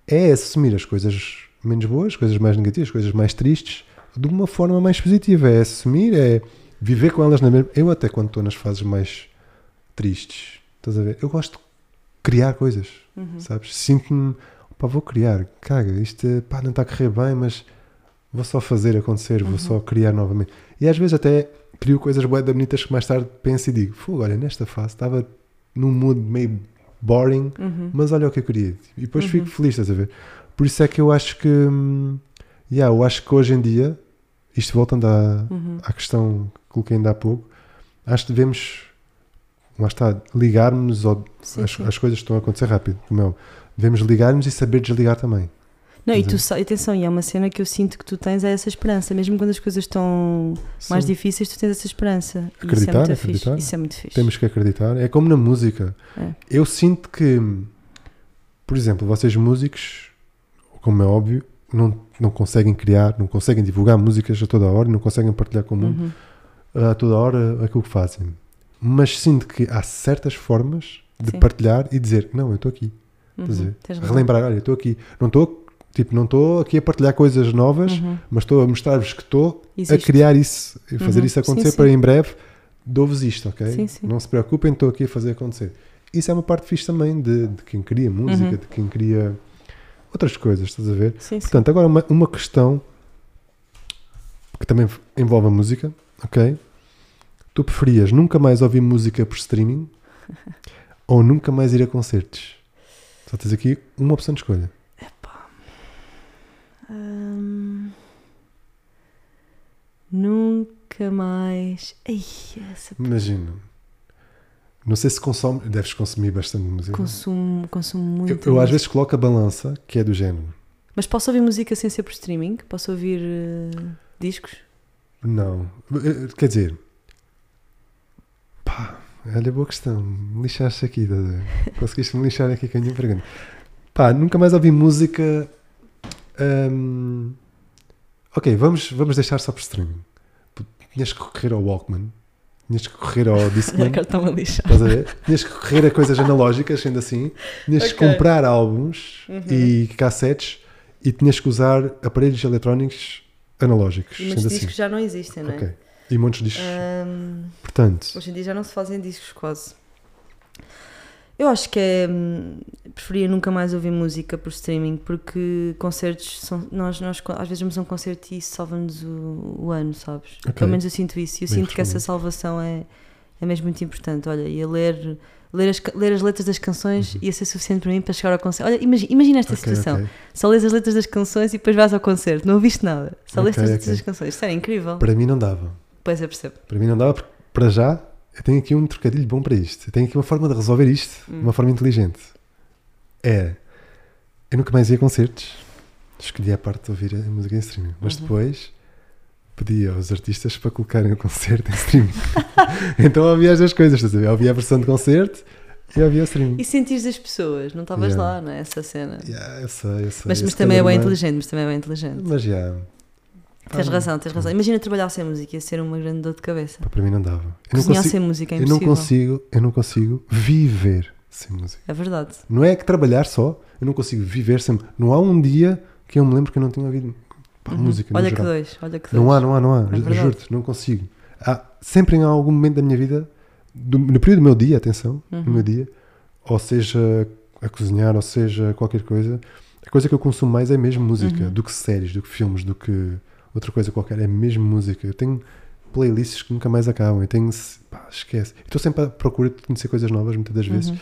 É assumir as coisas menos boas, coisas mais negativas, coisas mais tristes, de uma forma mais positiva. É assumir, é viver com elas na mesma. Eu, até quando estou nas fases mais tristes, estás a ver? Eu gosto de criar coisas, Uhum. sabes? Sinto-me, pá, vou criar, caga, isto é, pá, não está a correr bem, mas vou só fazer acontecer, vou Uhum. só criar novamente. E às vezes até crio coisas bué da bonitas que mais tarde penso e digo, fogo, olha, nesta fase estava num mood meio boring, Uhum. mas olha o que eu queria. E depois Uhum. fico feliz, estás a ver? Por isso é que eu acho que, hum, yeah, eu acho que hoje em dia, isto voltando à, Uhum. à questão que coloquei ainda há pouco, acho que devemos, lá está, ligarmos ao, Sim, as, sim. as coisas estão a acontecer rápido, como é. Devemos ligar-nos e saber desligar também. Não, e tu dizer- sa- atenção, e é uma cena que eu sinto que tu tens é essa esperança, mesmo quando as coisas estão mais Sim, difíceis, tu tens essa esperança. E isso é Acreditar, muito acreditar. fixe. Isso é muito fixe. Temos que acreditar. É como na música. É. Eu sinto que, por exemplo, vocês músicos, como é óbvio, não, não conseguem criar, não conseguem divulgar músicas a toda hora, não conseguem partilhar com o mundo Uhum. a toda hora aquilo que fazem. Mas sinto que há certas formas de Sim. partilhar e dizer, não, eu estou aqui. Uhum. razão. Relembrar, olha, eu estou aqui. Não estou, tipo, não estou aqui a partilhar coisas novas, Uhum. mas estou a mostrar-vos que estou a criar isso e fazer Uhum. isso acontecer Sim, para sim. em breve dou-vos isto, ok? Sim, sim. Não se preocupem, estou aqui a fazer acontecer. Isso é uma parte fixe também de, de quem cria música, Uhum. de quem cria outras coisas, estás a ver? Sim, sim. Portanto, agora uma, uma questão que também envolve a música, ok? Tu preferias nunca mais ouvir música por streaming ou nunca mais ir a concertos? Só tens aqui uma opção de escolha. Nunca mais. Ai, essa Imagina. Não sei se consome, deves consumir bastante música. consumo, consumo Eu, muito. eu às música. vezes coloco a balança, que é do género. Mas posso ouvir música sem ser por streaming? Posso ouvir eh, discos? Não. Eh, Quer dizer, pá, olha, boa questão. Me lixaste aqui, estás a ver? conseguiste me lixar aqui com a minha pergunta. Pá, nunca mais ouvi música. hum, ok, vamos, vamos deixar só por streaming. Tinhas que recorrer ao Walkman, tinhas que recorrer ao Discman, Agora estão a lixar. estás a ver? Tinhas que recorrer a coisas analógicas, sendo assim. Tinhas que comprar álbuns Uhum. e cassetes e tinhas que usar aparelhos eletrónicos analógicos, E muitos assim. discos já não existem, não é? Ok. E muitos discos. Ahm, Portanto, hoje em dia já não se fazem discos quase. Eu acho que é. hum, Preferia nunca mais ouvir música por streaming porque concertos são. Nós, nós às vezes vamos a um concerto e isso salva-nos o, o ano, sabes? Ok. Pelo menos eu sinto isso. E eu Bem sinto que essa salvação é, é mesmo muito importante. Olha, ia ler. Ler as, ler as letras das canções ia ser suficiente para mim para chegar ao concerto. Olha, imagina, imagina esta Uhum. ok, situação. ok. Só lês as letras das canções e depois vais ao concerto. Não ouviste nada. Só lês Ok, as letras das canções. Isso era incrível. Para mim não dava. Pois eu percebo. Para mim não dava porque, para já, eu tenho aqui um trocadilho bom para isto. Eu tenho aqui uma forma de resolver isto de Hum. uma forma inteligente. É, eu nunca mais ia a concertos. Escolhi a parte de ouvir a música em streaming. Mas Uhum. depois pedi aos artistas para colocarem o concerto em streaming. então ouvia as duas coisas, estás a ver? Ouvia a versão de concerto e ouvia o streaming. E sentires as pessoas, não estavas Yeah. lá, não é? Essa cena. Yeah, eu sei, eu sei. Mas, mas também é bem humano. inteligente, mas também é bem inteligente. Mas já. Tens Ah, razão, tens razão. Imagina trabalhar sem música, ia ser uma grande dor de cabeça. Para mim não dava. Eu não, consigo, sem música é eu não impossível. consigo, eu não consigo viver sem música. É verdade. Não é que trabalhar só, eu não consigo viver sem. Não há um dia que eu me lembro que eu não tenha ouvido pá, Uhum. música. Olha que dois, olha que dois. Não há, não há, não há. É. Juro-te, não consigo. Há, sempre em algum momento da minha vida, do- no período do meu dia, atenção, Uhum. no meu dia, ou seja a cozinhar, ou seja qualquer coisa, a coisa que eu consumo mais é mesmo música, Uhum. do que séries, do que filmes, do que outra coisa qualquer, é mesmo música. Eu tenho playlists que nunca mais acabam, eu tenho, pá, esquece. Estou sempre à procura de conhecer coisas novas, muitas das vezes, Uhum.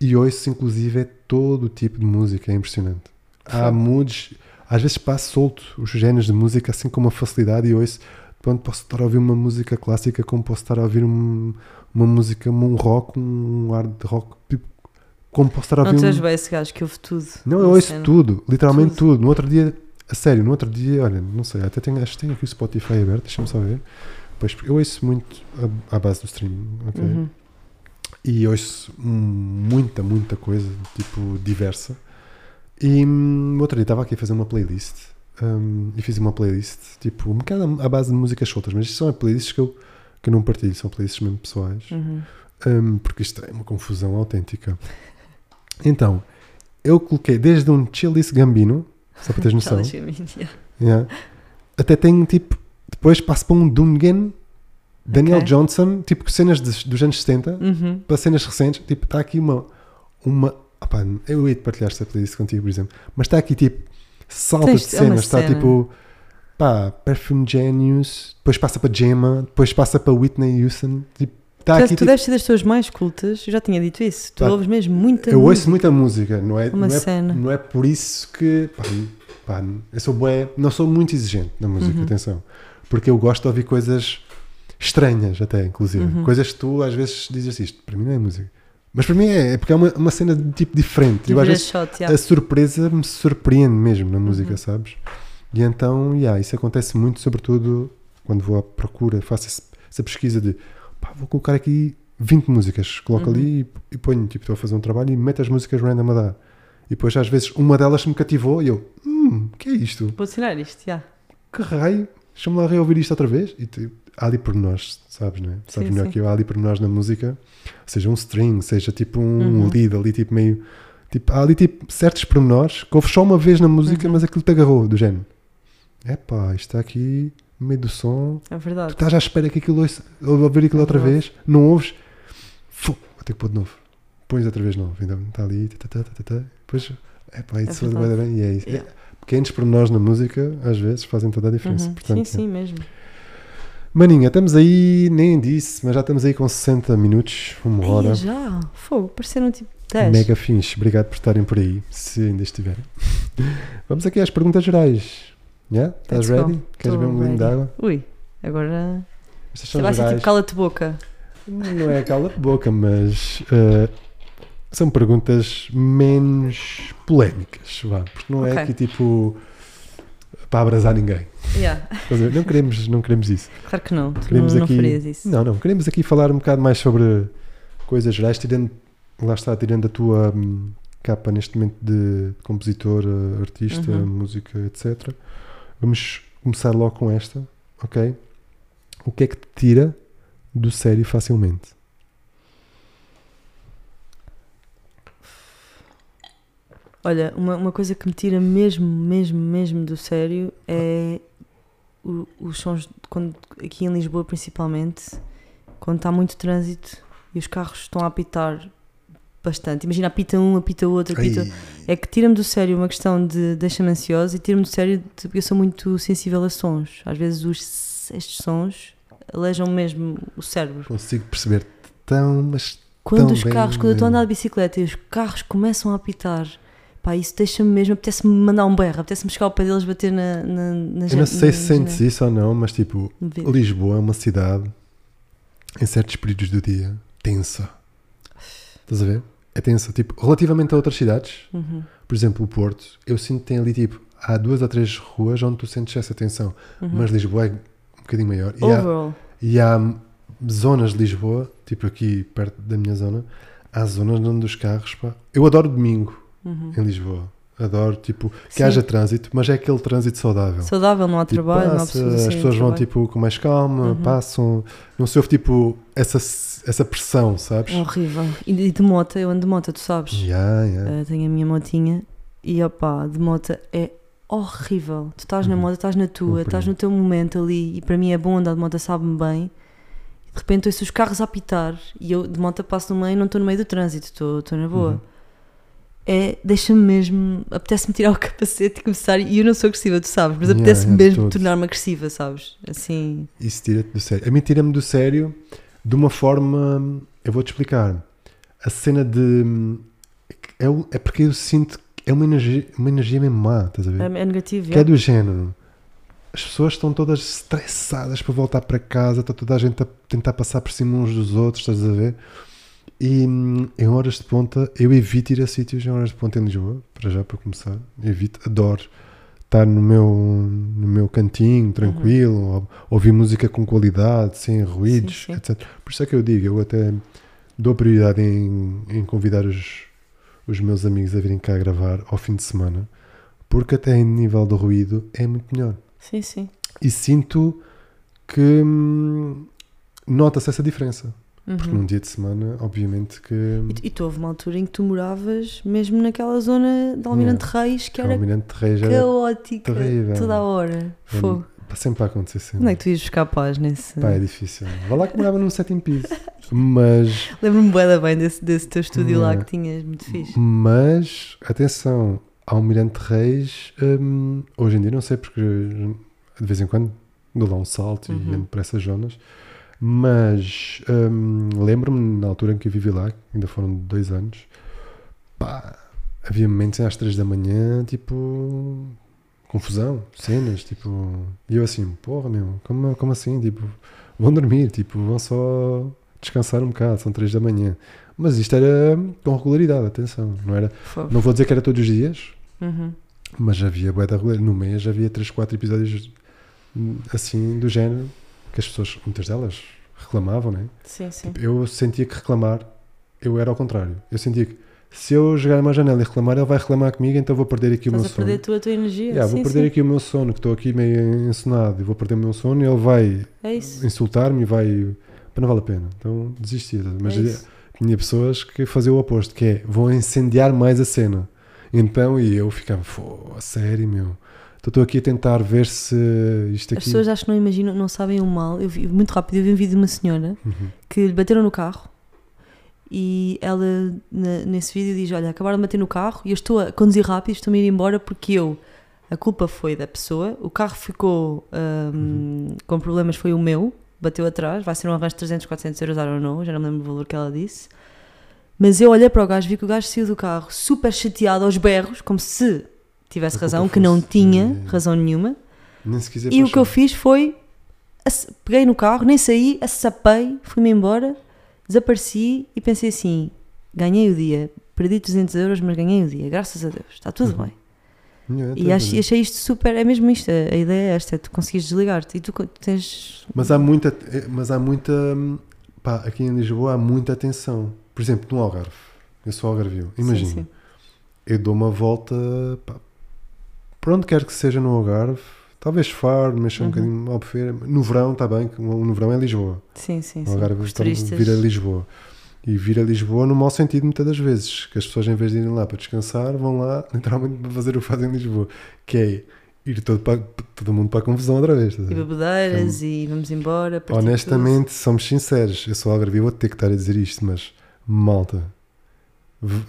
e ouço, inclusive, é todo o tipo de música, é impressionante. Há moods, às vezes passo solto os géneros de música assim com uma facilidade e ouço. Pronto, posso estar a ouvir uma música clássica, como posso estar a ouvir um- uma música, um rock, um hard rock, tipo, como posso estar a Não ouvir. és um... bem esse gajo que ouve tudo. Não, eu ouço cena. tudo, literalmente Tudo. tudo. No outro dia, a sério, no outro dia, olha, não sei, até tenho, acho que tenho aqui o Spotify aberto, deixa-me só ver. Pois, eu ouço muito a- à base do streaming, ok? Uhum. e ouço hum, muita, muita coisa, tipo, diversa. E hum, no outro dia estava aqui a fazer uma playlist hum, e fiz uma playlist, tipo, um bocado à base de músicas soltas, mas isto são playlists que eu, que eu não partilho, são playlists mesmo pessoais, Uhum. hum, porque isto é uma confusão autêntica. Então, eu coloquei desde um Chili's Gambino, só para teres noção, yeah. até tenho tipo, depois passo para um Dungen, Daniel Ok. Johnson, tipo cenas dos- dos anos 70 Uhum. para cenas recentes, tipo, está aqui uma. uma opá, eu ia partilhar esta playlist contigo, por exemplo, mas está aqui tipo salta Tens- de cenas, está cena. tipo pá, Perfume Genius, depois passa para Gemma, depois passa para Whitney Houston, tipo, Tu, aqui tu tipo, deves ser das pessoas mais cultas, eu já tinha dito isso. Tu Pá, ouves mesmo muita eu música. ouço muita música, não é, Uma não é, cena. não é por isso que pá, pá, eu sou bué, não sou muito exigente na música, Uhum. atenção, porque eu gosto de ouvir coisas estranhas até, inclusive, Uhum. coisas que tu às vezes dizes assim, isto para mim não é música. Mas para mim é, é porque é uma, uma cena de tipo diferente. Eu, às vezes, shot, yeah. a surpresa me surpreende mesmo na música, Uhum. sabes? E então, yeah, isso acontece muito, sobretudo quando vou à procura, faço essa pesquisa de pá, vou colocar aqui 20 músicas, coloco Uhum. ali e, e ponho, tipo, estou a fazer um trabalho e meto as músicas random a dar. E depois, às vezes, uma delas me cativou e eu, hum, o que é isto? Vou assinar isto, já. Que raio? Deixa-me lá reouvir isto outra vez. E tu, há ali por nós, sabes, né? Sabes Sim, melhor sim. que eu, há ali por nós na música, seja um string, seja tipo um Uhum. lead ali, tipo meio. Tipo, há ali tipo certos pormenores que ouves só uma vez na música, Uhum. mas aquilo te agarrou, do género. Epá, isto está aqui no meio do som. É Tu verdade. estás à espera que aquilo ouça, ou ouvir aquilo outra Verdade. vez, não ouves, fu, vou ter que pôr de novo. Pões outra vez de novo, então está ali, tá, tá, tá, depois, epá, isso É vai bem, e é isso. Yeah. Pequenos pormenores na música, às vezes, fazem toda a diferença. Uhum. Portanto, sim, sim, mesmo. Maninha, estamos aí, nem disse, mas já estamos aí com 60 minutos, uma hora. Ai, já. Fogo, pareceram tipo 10. Mega fins, obrigado por estarem por aí, se ainda estiverem. Vamos aqui às perguntas gerais. Yeah? Estás Let's go. ready? Queres beber um golinho de ready. água? Ui, agora. Estas são vai ser gerais. tipo cala-te boca. Não é cala de boca, mas eh, são perguntas menos polémicas, vá, porque não é Ok. aqui tipo para abrasar ninguém. Yeah. Não queremos, não queremos isso. Claro que não. Queremos não, não aqui- farias isso. Não, não, queremos aqui falar um bocado mais sobre coisas gerais, tirando, lá está, tirando a tua, hum, capa neste momento de compositor, eh, artista, Uhum. música, etc. Vamos começar logo com esta, ok? O que é que te tira do sério facilmente? Olha, uma, uma coisa que me tira mesmo, mesmo, mesmo do sério é o- os sons, de quando, aqui em Lisboa principalmente, quando está muito trânsito e os carros estão a apitar bastante. Imagina, apita um, apita outro, apita. Ai, É que tira-me do sério uma questão de deixa-me ansiosa e tira-me do sério de, porque eu sou muito sensível a sons. Às vezes os, estes sons alejam mesmo o cérebro. consigo perceber tão, mas Quando Tão os bem carros, quando eu estou a andar de bicicleta e os carros começam a apitar, pá, isso deixa-me mesmo, apetece-me mandar um berro, apetece-me chegar ao pé deles bater na, na, na eu não sei se sentes isso ou não, mas tipo, Lisboa é uma cidade em certos períodos do dia tensa. Estás a ver? É tensa. Tipo, relativamente a outras cidades, Uhum, por exemplo, o Porto, eu sinto que tem ali tipo, há duas ou três ruas onde tu sentes essa tensão. uhum. Mas Lisboa é um bocadinho maior. E há, e há zonas de Lisboa, tipo aqui perto da minha zona, há zonas onde os carros, pá. Eu adoro domingo Uhum. em Lisboa. Adoro, tipo, que Sim. haja trânsito, mas é aquele trânsito saudável. Saudável, não há Tipo, trabalho, não há passa, pessoas as assim, pessoas vão trabalho. tipo com mais calma, Uhum. passam, não se ouve tipo essa, essa pressão, sabes? Horrível. E de, moto, eu ando de moto, tu sabes. Yeah, yeah. Uh, tenho a minha motinha e opá, de moto é horrível. Tu estás na Uhum. moto, estás na tua, Compreendo. estás no teu momento ali e para mim é bom andar de moto, sabe-me bem. De repente ouço os carros a apitar e eu de moto passo no meio e não estou no meio do trânsito, estou estou na boa. Uhum. É, deixa-me mesmo, apetece-me tirar o capacete e começar. E eu não sou agressiva, tu sabes, mas Yeah, apetece-me yeah, mesmo tornar-me agressiva, sabes? Assim, Isso tira-te do sério. A mim tira-me do sério de uma forma. Eu vou-te explicar. A cena de. É, é porque eu sinto que é uma energia, uma energia mesmo má, estás a ver? é, é negativo. que é yeah. do género. As pessoas estão todas estressadas para voltar para casa, está toda a gente a tentar passar por cima uns dos outros, estás a ver? E em horas de ponta, eu evito ir a sítios em horas de ponta em Lisboa, para já, para começar. Evito, adoro estar no meu, no meu cantinho, tranquilo, ou- ouvir música com qualidade, sem ruídos, sim. etc. Por isso é que eu digo, eu até dou prioridade em, em convidar os, os meus amigos a virem cá gravar ao fim de semana, porque até em nível de ruído é muito melhor. Sim, sim. E sinto que hum, nota-se essa diferença. Porque Uhum. num dia de semana, obviamente que E, tu- e tu houve uma altura em que tu moravas mesmo naquela zona de Almirante Reis que era Almirante Reis era caótica terrível. toda a hora. Fogo. para sempre a acontecer sempre. Onde é que tu ias buscar paz nesse. Pá, é difícil. Vá lá que morava num sétimo piso. Mas, Lembro-me da bem desse, desse teu estúdio lá Yeah. que tinhas, muito fixe. mas, atenção, Almirante Reis, hum, hoje em dia não sei porque de vez em quando dou lá um salto Uhum. e ando por essas zonas. Mas hum, lembro-me na altura em que eu vivi lá, ainda foram dois anos, pá, havia momentos às três da manhã, tipo, confusão, cenas, tipo, e eu assim, porra, meu, como, como assim? Tipo, vão dormir, tipo, vão só descansar um bocado, são três da manhã. Mas isto era com regularidade, atenção, não era, Fogo. não vou dizer que era todos os dias, Uhum. mas havia bué da regularidade. No mês havia três, quatro episódios hum, assim do género que as pessoas, muitas delas, reclamavam, né? Sim, sim. Tipo, eu sentia que reclamar, eu era ao contrário. Eu sentia que se eu jogar uma janela e reclamar, ele vai reclamar comigo, então vou perder aqui o meu Estás a sono. perder a tua, a tua energia. Yeah, vou sim, perder sim. aqui o meu sono, que estou aqui meio ensonado e vou perder o meu sono e ele vai É insultar-me e vai. Não vale a pena. Então desisti. Mas é tinha pessoas que faziam o oposto, que é vão incendiar mais a cena. Então, e eu ficava, a sério, meu. Então estou aqui a tentar ver se isto As aqui. pessoas acho que não imaginam, não sabem o mal. Eu vi, muito rápido, eu vi um vídeo de uma senhora Uhum. que lhe bateram no carro e ela na- nesse vídeo diz: Olha, acabaram de bater no carro e eu estou a conduzir rápido, estou-me a ir embora porque eu. A culpa foi da pessoa, o carro ficou hum, com problemas, foi o meu, bateu atrás, vai ser um arranjo de 300, 400 euros, don't know, já não me lembro o valor que ela disse. Mas eu olhei para o gajo, vi que o gajo saiu do carro super chateado aos berros, como se tivesse razão, que não tinha É. razão nenhuma. Nem se quiser E o que eu fiz foi. Peguei no carro, nem saí, assapei, fui-me embora, desapareci e pensei assim: ganhei o dia, perdi 300 euros, mas ganhei o dia, graças a Deus, está tudo Uhum. bem. Yeah, E tem ach- razão. achei isto super, é mesmo isto, a ideia é esta, é tu conseguires desligar-te e tu tens. Mas há muita, eh, mas há muita, pá, aqui em Lisboa há muita atenção. Por exemplo, no Algarve, eu sou algarvio, imagina, eu dou uma volta pá, para onde quer que seja no Algarve. Talvez Faro, um Uhum. bocadinho Albufeira. No verão, está bem, no verão é Lisboa. Sim, sim, No sim. Algarve Os então, turistas. vir a Lisboa. E vir a Lisboa no mau sentido muitas das vezes. Que as pessoas em vez de irem lá para descansar, vão lá literalmente para fazer o que fazem em Lisboa. Que é ir todo, para, todo mundo para a confusão outra vez. a E bebedeiras e vamos embora. Honestamente, somos sinceros. Eu sou algarvio, vou ter que estar a dizer isto, mas malta,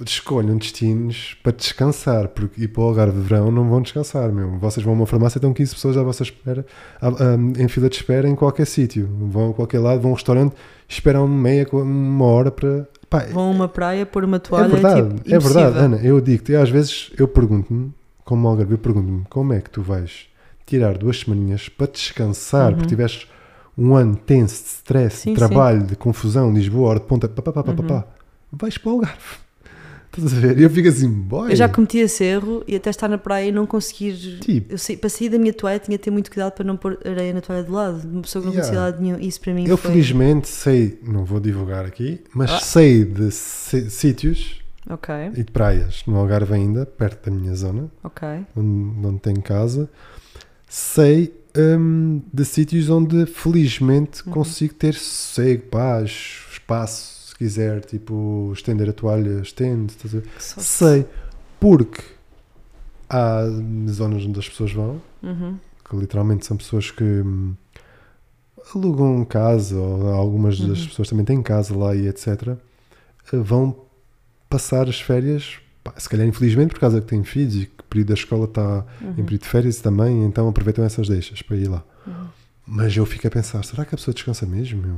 escolham destinos para descansar, porque ir para o Algarve de verão não vão descansar, meu. Vocês vão a uma farmácia, estão 15 pessoas à vossa espera, à- à- em fila de espera em qualquer sítio. Vão a qualquer lado, vão a um restaurante, esperam meia, uma hora para. Pá, tudo. Vão a uma praia, pôr uma é toalha. verdade, tipo, é verdade. Ana. Eu digo-te, às vezes eu pergunto-me, como algarve, eu pergunto-me como é que tu vais tirar duas semaninhas para descansar, Uhum. porque tiveste um ano tenso de stress, Sim, de trabalho, de confusão, Lisboa, hora de ponta, pá, pá, pá, pá, pá, Uhum. pá. vais para o Algarve. Estás a ver? E eu fico assim, boy. Eu já cometi esse erro e até estar na praia e não conseguir. Tipo, Eu sei, para sair da minha toalha tinha de ter muito cuidado para não pôr areia na toalha de lado. Uma pessoa que não conhecia Yeah. lado nenhum. Isso para mim eu foi. felizmente sei, não vou divulgar aqui, mas Ah. sei de sítios e de praias no Algarve ainda, perto da minha zona, onde, onde tenho casa, sei hum, de sítios onde felizmente Uhum. consigo ter sossego, paz, espaço, quiser, tipo, estender a toalha, estende, sei, porque há zonas onde as pessoas vão, Uhum. que literalmente são pessoas que hum, alugam casa, ou algumas das Uhum. pessoas também têm casa lá e etc. Vão passar as férias, pá, se calhar infelizmente por causa que têm filhos e que o período da escola está em Uhum. período de férias também, então aproveitam essas deixas para ir lá. Uhum. Mas eu fico a pensar, será que a pessoa descansa mesmo, meu?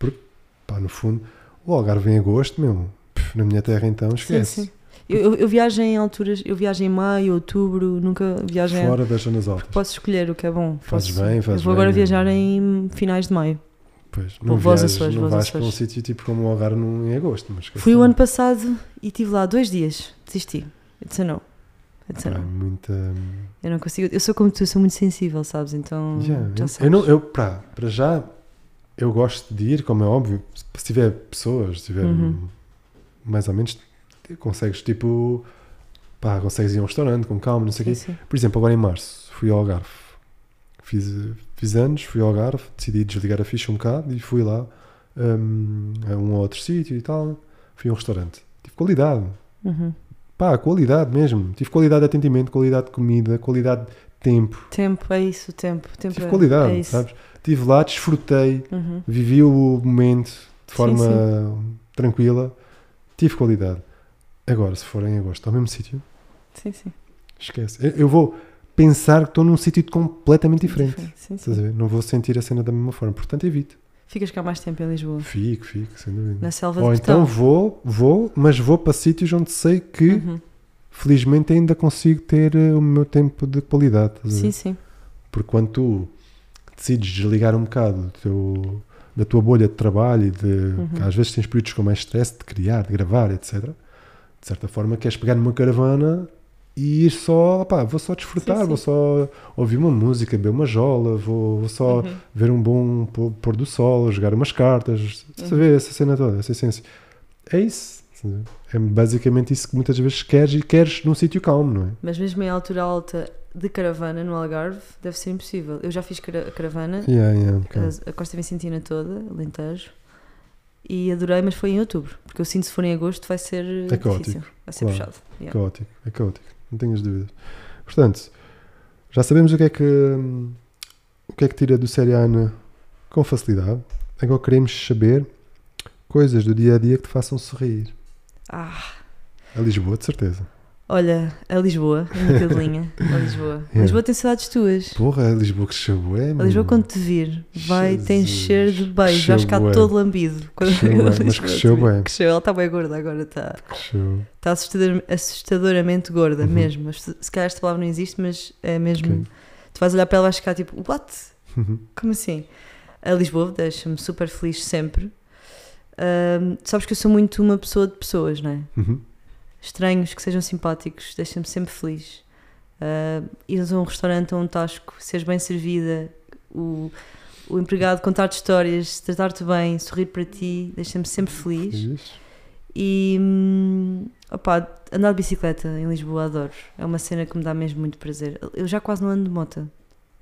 Porque, pá, no fundo, o Algarve em agosto, meu, na minha terra então, esquece. Sim, sim. Eu, eu, eu viajo em alturas, eu viajo em maio, outubro, nunca viajo em. Fora das zonas altas. Posso escolher o que é bom. Fazes Posso- bem, fazes Eu vou agora bem. viajar em finais de maio. Pois, não aos viajas, Açores, não vais para um sítio tipo como o Algarve num- em agosto. Mas Fui o ano passado e estive lá dois dias. Desisti. A no. It's a Pá, no. muita... Eu não consigo. Eu sou como tu, eu sou muito sensível, sabes? Então. Yeah, já eu- sabes. eu, não, eu para, para já, eu gosto de ir, como é óbvio, se tiver pessoas, se tiver Uhum. mais ou menos, consegues tipo, pá, consegues ir a um restaurante com calma, não sei o quê. sim. Por exemplo, agora em março, fui ao Algarve. Fiz, fiz anos, fui ao Algarve, decidi desligar a ficha um bocado e fui lá hum, a um ou outro sítio e tal. Fui a um restaurante. Tive qualidade. Uhum. Pá, qualidade mesmo. Tive qualidade de atendimento, qualidade de comida, qualidade de tempo. Tempo, é isso, tempo. tempo Tive é, qualidade, é isso. sabes? Estive lá, desfrutei, Uhum. vivi o momento de Sim, forma tranquila. Tive qualidade. Agora, se for em agosto ao mesmo sítio, Sim, sim. esquece. Eu- vou pensar que estou num sítio completamente diferente. Sim, sim. Não vou sentir a cena da mesma forma. Portanto, evito. Ficas cá mais tempo em Lisboa. Fico, fico, sem dúvida. Na selva Ou então vou, vou, mas vou para sítios onde sei que, Uhum. felizmente, ainda consigo ter eh, o meu tempo de qualidade. Sim, sim. Porque quando tu decides desligar um bocado do teu- da tua bolha de trabalho e de. Uhum. às vezes tens períodos com mais stress de criar, de gravar, etc. De certa forma, queres pegar numa caravana e ir só. Pá, vou só desfrutar, Sim, sim. vou só ouvir uma música, beber uma jola, vou, vou só Uhum. ver um bom pô- pôr do sol, jogar umas cartas, Uhum. ver essa cena toda, essa essência. É isso. É basicamente isso que muitas vezes queres e queres num sítio calmo, não é? Mas mesmo em altura alta de caravana no Algarve, deve ser impossível. Eu já fiz cara- caravana, Yeah, yeah, ok. a, a Costa Vicentina toda, Alentejo, e adorei, mas foi em outubro. Porque eu sinto que se for em agosto vai ser É difícil. caótico, Vai ser claro. puxado. Yeah. Caótico, é caótico, não tenhas dúvidas. Portanto, já sabemos o que é que o que é que tira do série Ana com facilidade. Agora queremos saber coisas do dia a dia que te façam sorrir. Ah, A Lisboa, de certeza. Olha, a Lisboa, a minha cadelinha, a Lisboa. Yeah. Lisboa tem cidades tuas. Porra, a Lisboa que chegou é. A Lisboa, quando te vir, vai te encher de Jesus, beijo. Vais ficar todo lambido. Quando a mas cresceu te vir. bué. Cresceu, ela está bem gorda agora, está. Cresceu. Está assustador- assustadoramente gorda, Uhum. mesmo. Se calhar esta palavra não existe, mas é mesmo. Ok. Tu vais olhar para ela e vais ficar tipo, what? Uhum. Como assim? A Lisboa deixa-me super feliz sempre. Tu sabes que eu sou muito uma pessoa de pessoas, não é? Uhum. Estranhos que sejam simpáticos, deixa-me sempre feliz. Uh, ires a um restaurante ou um tasco, seres bem servida, o, o empregado contar-te histórias, tratar-te bem, sorrir para ti, deixa-me sempre feliz. Fiz. E hum, opá, andar de bicicleta em Lisboa adoro. É uma cena que me dá mesmo muito prazer. Eu já quase não ando de moto.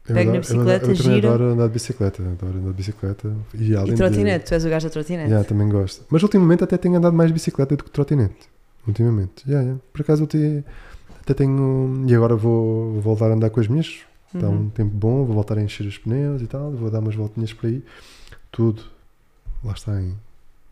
Eu Pego na eu bicicleta, adoro- eu também gira. adoro andar de bicicleta. Adoro andar de bicicleta. E, além E de- trotinete, tu és o gajo da trotinete. Yeah, também gosto. Mas ultimamente até tenho andado mais de bicicleta do que de trotinete. Ultimamente. Yeah, yeah. Por acaso eu até tenho. E agora vou, voltar a andar com as minhas. Está Uhum. um tempo bom, vou voltar a encher os pneus e tal. Vou dar umas voltinhas por aí. Tudo. Lá está em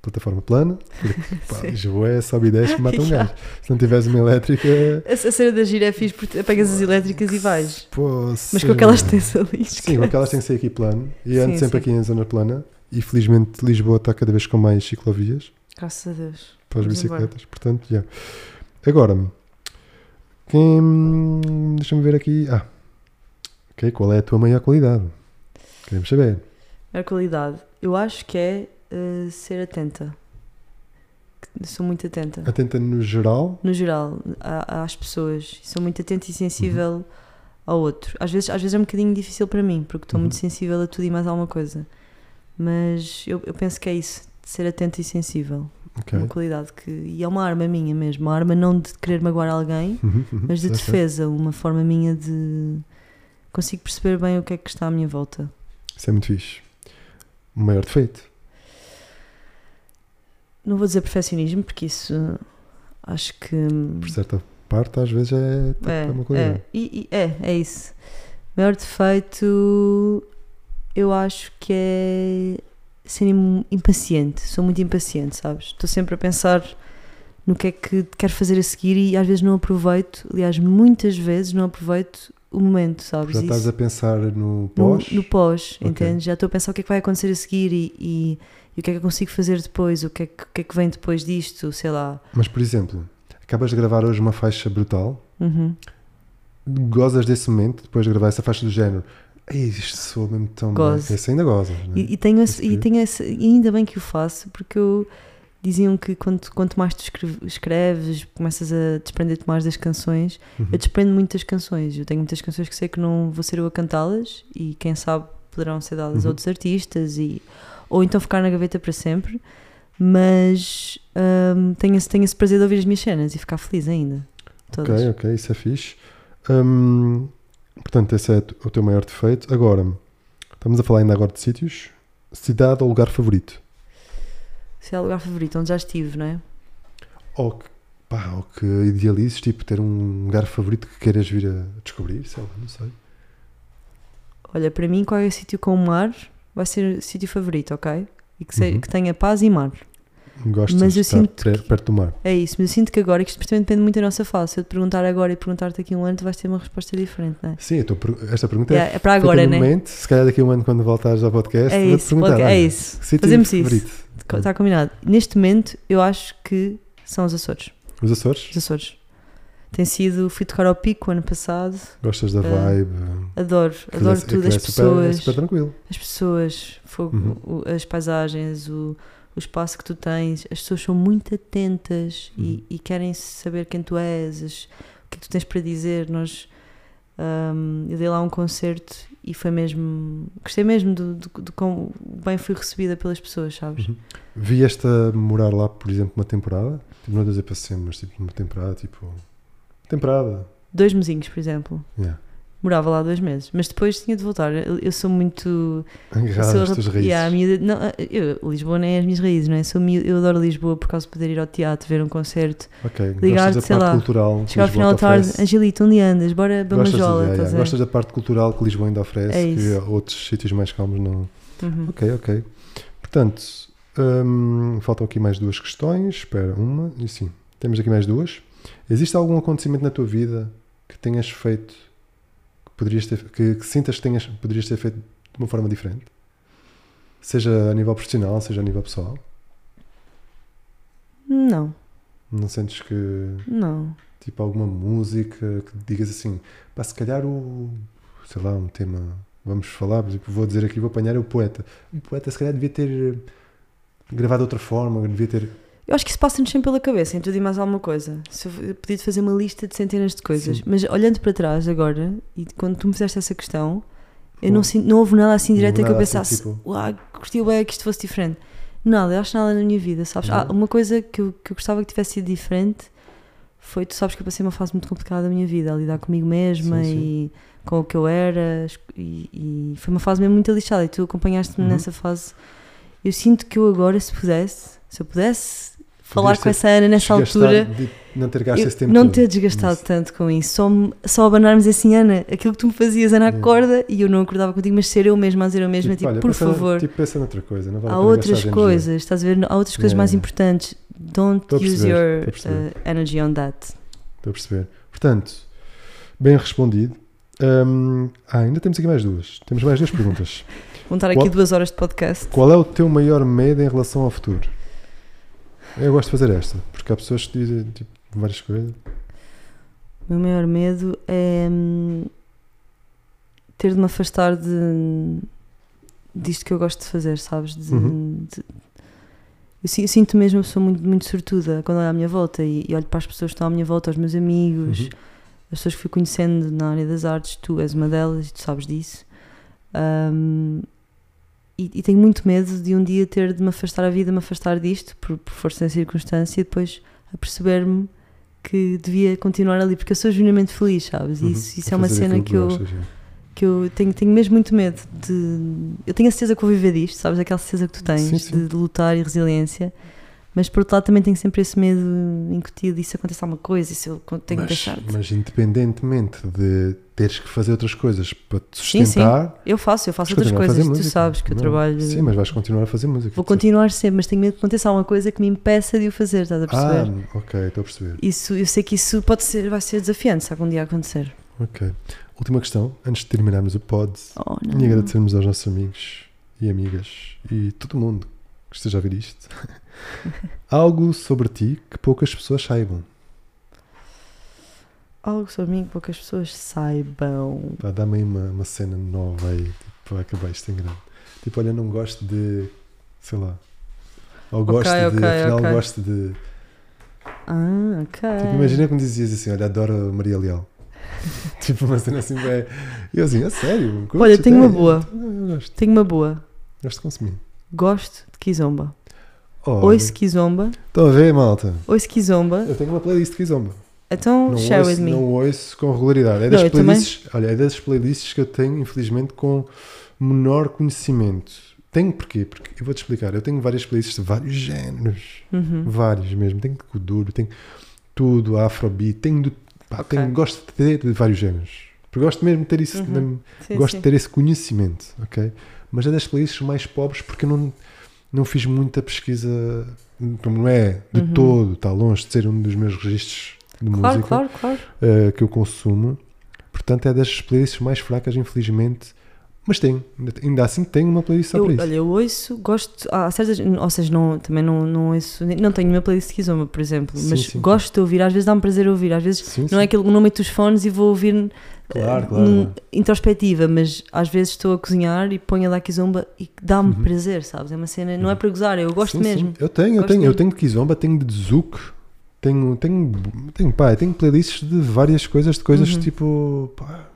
plataforma plana. Porque, pá, Sim. Lisboa é sobe e desce, mata um gajo. Se não tiveres uma elétrica. A, a cena da gira é fixe porque pegas as elétricas e vais. Pô, Mas com aquelas tens ali. Sim, com aquelas tem que ser aqui plano. E ando Sim, sempre sim. aqui em zona plana. E felizmente Lisboa está cada vez com mais ciclovias. Graças a Deus. Para as bicicletas. Portanto, já. Agora, quem. Deixa-me ver aqui. Ah, ok. Qual é a tua maior qualidade? Queremos saber. Maior qualidade. Eu acho que é eh, ser atenta. Sou muito atenta. Atenta no geral. No geral, a- às pessoas. Sou muito atenta e sensível ao outro. Às vezes, às vezes é um bocadinho difícil para mim, porque estou Uhum. muito sensível a tudo e mais alguma coisa. Mas eu, eu penso que é isso, de ser atenta e sensível. Ok. Uma qualidade que. E é uma arma minha mesmo. Uma arma não de querer magoar alguém, Uhum, uhum, mas de certo. defesa. Uma forma minha de. Consigo perceber bem o que é que está à minha volta. Isso é muito fixe. O maior defeito. Não vou dizer perfeccionismo, porque isso acho que. Por certa parte, às vezes é, É, é uma qualidade. é, e- e- é, é isso. Maior defeito, eu acho que é ser im- impaciente. Sou muito impaciente, sabes? Estou sempre a pensar no que é que quero fazer a seguir e às vezes não aproveito. Aliás, muitas vezes não aproveito o momento, sabes? Já estás Isso- a pensar no no, pós. no pós, Ok. entende? Já estou a pensar o que é que vai acontecer a seguir e, e- e o que é que eu consigo fazer depois, o que é que, o que, é que vem depois disto, sei lá. Mas, por exemplo, acabas de gravar hoje uma faixa brutal. Uhum. Gozas desse momento, depois de gravar essa faixa do género. Isto soa mesmo tão Gozo. bem. Esse ainda gozas, né? E, e tenho esse, e tenho esse, e ainda bem que o faço, porque eu, diziam que quanto, quanto mais tu escreve- escreves, começas a desprender-te mais das canções. Uhum. Eu desprendo muitas canções. Eu tenho muitas canções que sei que não vou ser eu a cantá-las e quem sabe poderão ser dadas a Uhum. outros artistas e, ou então ficar na gaveta para sempre. Mas hum, tenho, esse, tenho esse prazer de ouvir as minhas cenas e ficar feliz ainda. Todas. Ok, ok, isso é fixe. Hum, portanto, esse é o teu maior defeito. Agora, estamos a falar ainda agora de sítios. Cidade ou lugar favorito? Se é o lugar favorito, onde já estive, não é? Ou que, pá, ou que idealizes, tipo, ter um lugar favorito que queiras vir a descobrir, sei lá, não sei. Olha, para mim, qualquer sítio com mar vai ser o sítio favorito, ok? E que, se- Uhum. que tenha paz e mar. Gostas Mas de eu estar sinto que- perto do mar. É isso, mas eu sinto que agora, que isto também depende muito da nossa fase. Se eu te perguntar agora e perguntar-te daqui a um ano, tu vais ter uma resposta diferente, não é? Sim, tô esta pergunta Yeah, é é para agora, né? momento. Se calhar daqui a um ano, quando voltares ao podcast, É isso, perguntar. pode- é isso. Fazemos isso. favorito? Está combinado. Neste momento, eu acho que são os Açores. Os Açores? Os Açores. Tem sido, fui tocar ao pico ano passado. Gostas da Ah, vibe? Adoro, adoro é- tudo. As é super- é pessoas, super tranquilo. as pessoas, fogo, Uhum. as paisagens, o, o espaço que tu tens. As pessoas são muito atentas Uhum. e, e querem saber quem tu és, as- o que é que tu tens para dizer. Nós, hum, eu dei lá um concerto e foi mesmo. Gostei mesmo do, do, do quão bem fui recebida pelas pessoas, sabes? Uhum. Vieste a morar lá, por exemplo, uma temporada? Tipo, não estou a dizer para sempre, mas tipo uma temporada, tipo. Temporada. Dois mesinhos, por exemplo. Yeah. Morava lá dois meses, mas depois tinha de voltar. Eu, eu sou muito. sou às tuas raízes. Yeah, não, eu, Lisboa nem é as minhas raízes, não é? Sou eu adoro Lisboa por causa de poder ir ao teatro, ver um concerto, Ok. ligar, Gostas da sei parte lá, cultural chegar ao final da tarde? Angelita, onde andas? Bora Gostas, Bamajola, estás yeah. Gostas da parte cultural que Lisboa ainda oferece, É que outros sítios mais calmos não. Uhum. Ok, ok. Portanto, hum, faltam aqui mais duas questões. Espera, uma e sim. Temos aqui mais duas. Existe algum acontecimento na tua vida que tenhas feito poderias ter que, que sintas que tenhas, poderias ter feito de uma forma diferente? Seja a nível profissional, seja a nível pessoal. Não, Não sentes que não. tipo alguma música que digas assim, pá, se calhar o sei lá, um tema vamos falar, exemplo, vou dizer aqui, vou apanhar o poeta. O poeta se calhar devia ter eh, gravado de outra forma, devia ter Eu acho que isso passa-nos sempre pela cabeça, em tudo e mais alguma coisa. Se eu podia-te fazer uma lista de centenas de coisas, Sim. mas olhando para trás agora, e quando tu me fizeste essa questão, eu não, sinto, não houve nada assim direto que eu nada assim, pensasse, tipo- uau, bem que isto fosse diferente. Nada, eu acho nada na minha vida, sabes? Uhum. Ah, uma coisa que eu, que eu gostava que tivesse sido diferente foi, tu sabes que eu passei uma fase muito complicada da minha vida, a lidar comigo mesma Sim, sim. e com o que eu era, e, e foi uma fase mesmo muito lixada. E tu acompanhaste-me Uhum. nessa fase. Eu sinto que eu agora, se pudesse, se eu pudesse falar com essa Ana nessa altura, de não ter gasto esse tempo não ter desgastado tanto com isso, só, só abanarmos assim, Ana, aquilo que tu me fazias, Ana, Yeah. acorda, e eu não acordava contigo, mas ser eu mesma a dizer eu mesma, tipo, olha, por pensa, favor, Tipo, pensa noutra coisa. Não vale há outras coisas, estás a ver? Há outras coisas Yeah, mais importantes. Don't Estou use your uh, energy on that. Estou a perceber. Portanto, bem respondido. Hum, ah, ainda temos aqui mais duas. Temos mais duas perguntas. Vão estar aqui duas horas de podcast. Qual é o teu maior medo em relação ao futuro? Eu gosto de fazer esta, porque há pessoas que dizem tipo, várias coisas. O meu maior medo é hum, ter de me afastar de disto que eu gosto de fazer, sabes? De- Uhum. de- eu, eu sinto mesmo uma pessoa muito, muito sortuda quando olho à minha volta e, e olho para as pessoas que estão à minha volta, os meus amigos, Uhum. as pessoas que fui conhecendo na área das artes, tu és uma delas e tu sabes disso. Hum, e, e tenho muito medo de um dia ter de me afastar a vida, me afastar disto, por, por força da circunstância, e depois a perceber-me que devia continuar ali, porque eu sou genuinamente feliz, sabes? Uhum. Isso, isso é uma cena aquilo que eu, sim. que eu tenho, tenho mesmo muito medo de. Eu tenho a certeza que vou viver disto, sabes? Aquela certeza que tu tens Sim, sim. De, de lutar e resiliência. Mas por outro lado também tenho sempre esse medo incutido e se acontecer alguma coisa, e se eu tenho mas, que deixar de. mas independentemente de teres que fazer outras coisas para te Sim, sim. sustentar, Eu faço, eu faço outras coisas, tu sabes que eu Não. trabalho. Sim, mas vais continuar a fazer música. Vou continuar sempre, mas tenho medo de acontecer alguma coisa que me impeça de o fazer, estás a perceber? Ah, ok, estou a perceber. Isso, eu sei que isso pode ser, vai ser desafiante se algum dia acontecer. Ok. Última questão, antes de terminarmos o pod Oh, não. e agradecermos aos nossos amigos e amigas e todo mundo que esteja a ver isto. Algo sobre ti que poucas pessoas saibam. Algo sobre mim que poucas pessoas saibam. Pá, Dá-me aí uma, uma cena nova aí, tipo, para acabar isto em grande. Tipo, olha, não gosto de. sei lá. Ou gosto de. ok, afinal, ok. gosto de. Ah, ok. Tipo, imagina que me dizias assim: olha, adoro Maria Leal. tipo, uma cena assim, bem. E eu assim, a sério? curtes Olha, tenho uma até?" boa. Não, eu gosto. Tenho uma boa. Gosto de consumir. Gosto de Kizomba. Olha, Ouço Kizomba. Estão a ver, malta? Ouço Kizomba. Eu tenho uma playlist de Kizomba. Então, Não share ouço, with me. não ouço com regularidade. É Não, das também. playlists, olha, é das playlists que eu tenho, infelizmente, com menor conhecimento. Tenho porquê? Porque eu vou-te explicar. Eu tenho várias playlists de vários géneros. Uhum. Vários mesmo. Tenho de Kuduro, tenho tudo, Afrobeat, tenho de. Pá, Ok. tenho- gosto de ter de vários géneros. Porque gosto mesmo de ter isso. Uhum. Sim, gosto sim. de ter esse conhecimento, ok? Mas é das playlists mais pobres porque eu não, não fiz muita pesquisa. Não é de Uhum. todo, está longe de ser um dos meus registros de Claro, música claro, claro. uh, que eu consumo. Portanto, é das playlists mais fracas, infelizmente. Mas tenho, ainda- assim tenho uma playlist só Eu, para isso. olha, eu ouço, gosto, há certas, ou seja, não, também não, não ouço, não tenho uma playlist de Kizomba, por exemplo, Sim, mas sim. gosto de ouvir, às vezes dá-me prazer ouvir, às vezes sim, não sim. é aquele que não meto os fones e vou ouvir eh, Claro, claro. introspectiva, mas às vezes estou a cozinhar e ponho a dar Kizomba e dá-me Uhum. prazer, sabes? É uma cena, não é Uhum. para gozar, eu gosto Sim, sim. mesmo. Eu tenho, eu Gosto tenho, eu mesmo. tenho de Kizomba, tenho de Zouk, tenho, tenho, tenho, pá, tenho playlists de várias coisas, de coisas Uhum. tipo, pá,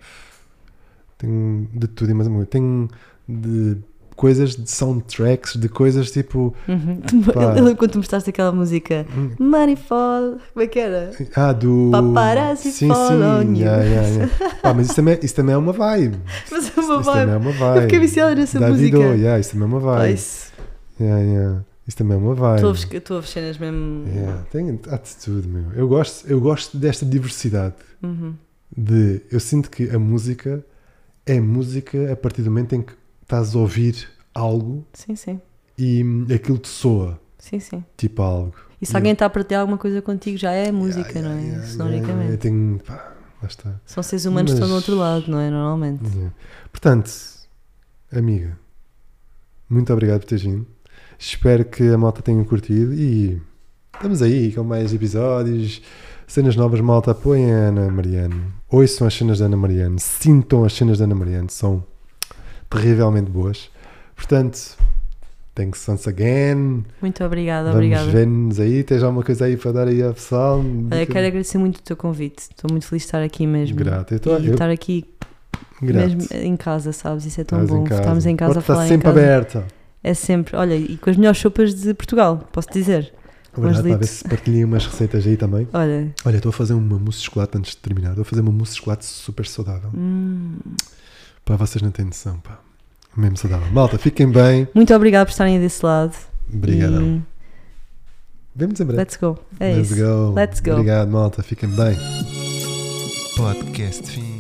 tenho de tudo e mais uma coisa. Tenho de coisas de soundtracks, de coisas tipo, Uhum. Pá. Eu quando tu mostraste aquela música hum, Money Fall, como é que era? ah, do... Paparazzi sim, fall sim, yeah, yeah, yeah. Pá, mas isso também, isso também é uma vibe. Mas é Isso, uma isso também vibe. é uma vibe. Eu fiquei viciada nessa Davido, música. yeah, isso também é uma vibe. isso- Yeah, yeah. Isso também é uma vibe. Tu ouves, tu ouves cenas mesmo. Yeah, tem, há de tudo, meu. Eu gosto, eu gosto desta diversidade. Uhum. De, eu sinto que a música é música a partir do momento em que estás a ouvir algo Sim, sim. e hum, aquilo te soa, Sim, sim. tipo algo. E se Yeah. alguém está a partilhar alguma coisa contigo, já é música, Yeah, não é? yeah, Sonoricamente. Eu tenho, pá, lá está. São seres humanos que estão do Mas- outro lado, não é? Normalmente. Portanto, amiga, muito obrigado por teres vindo. Espero que a malta tenha curtido e estamos aí com mais episódios, cenas novas, malta. Apoiem a Ana Mariano, ouçam as cenas da Ana Mariano, sintam as cenas da Ana Mariano, são terrivelmente boas. Portanto, thanks once again. Muito obrigada, Vamos obrigada. ver-nos aí. Tens alguma coisa aí para dar aí ao pessoal? Olha, quero agradecer muito o teu convite. Estou muito feliz de estar aqui mesmo. Grato. Eu estou e eu, estar aqui grato. mesmo em casa, sabes? Isso é tão Estás bom. em casa. Estarmos em casa Porta a falar está em sempre aberta. É sempre, olha, e com as melhores sopas de Portugal, posso dizer. Verdade, para ver se partilhem umas receitas aí também. Olha, Olha, estou a fazer uma mousse de chocolate antes de terminar. Estou a fazer uma mousse de chocolate super saudável. hum, Pá, vocês não têm noção, pá. Mesmo saudável. Malta, fiquem bem. muito obrigada por estarem desse lado. Obrigadão. E Vemos em breve. let's go. É Let's isso. go. Let's go. Obrigado, malta. Fiquem bem. Podcast fim.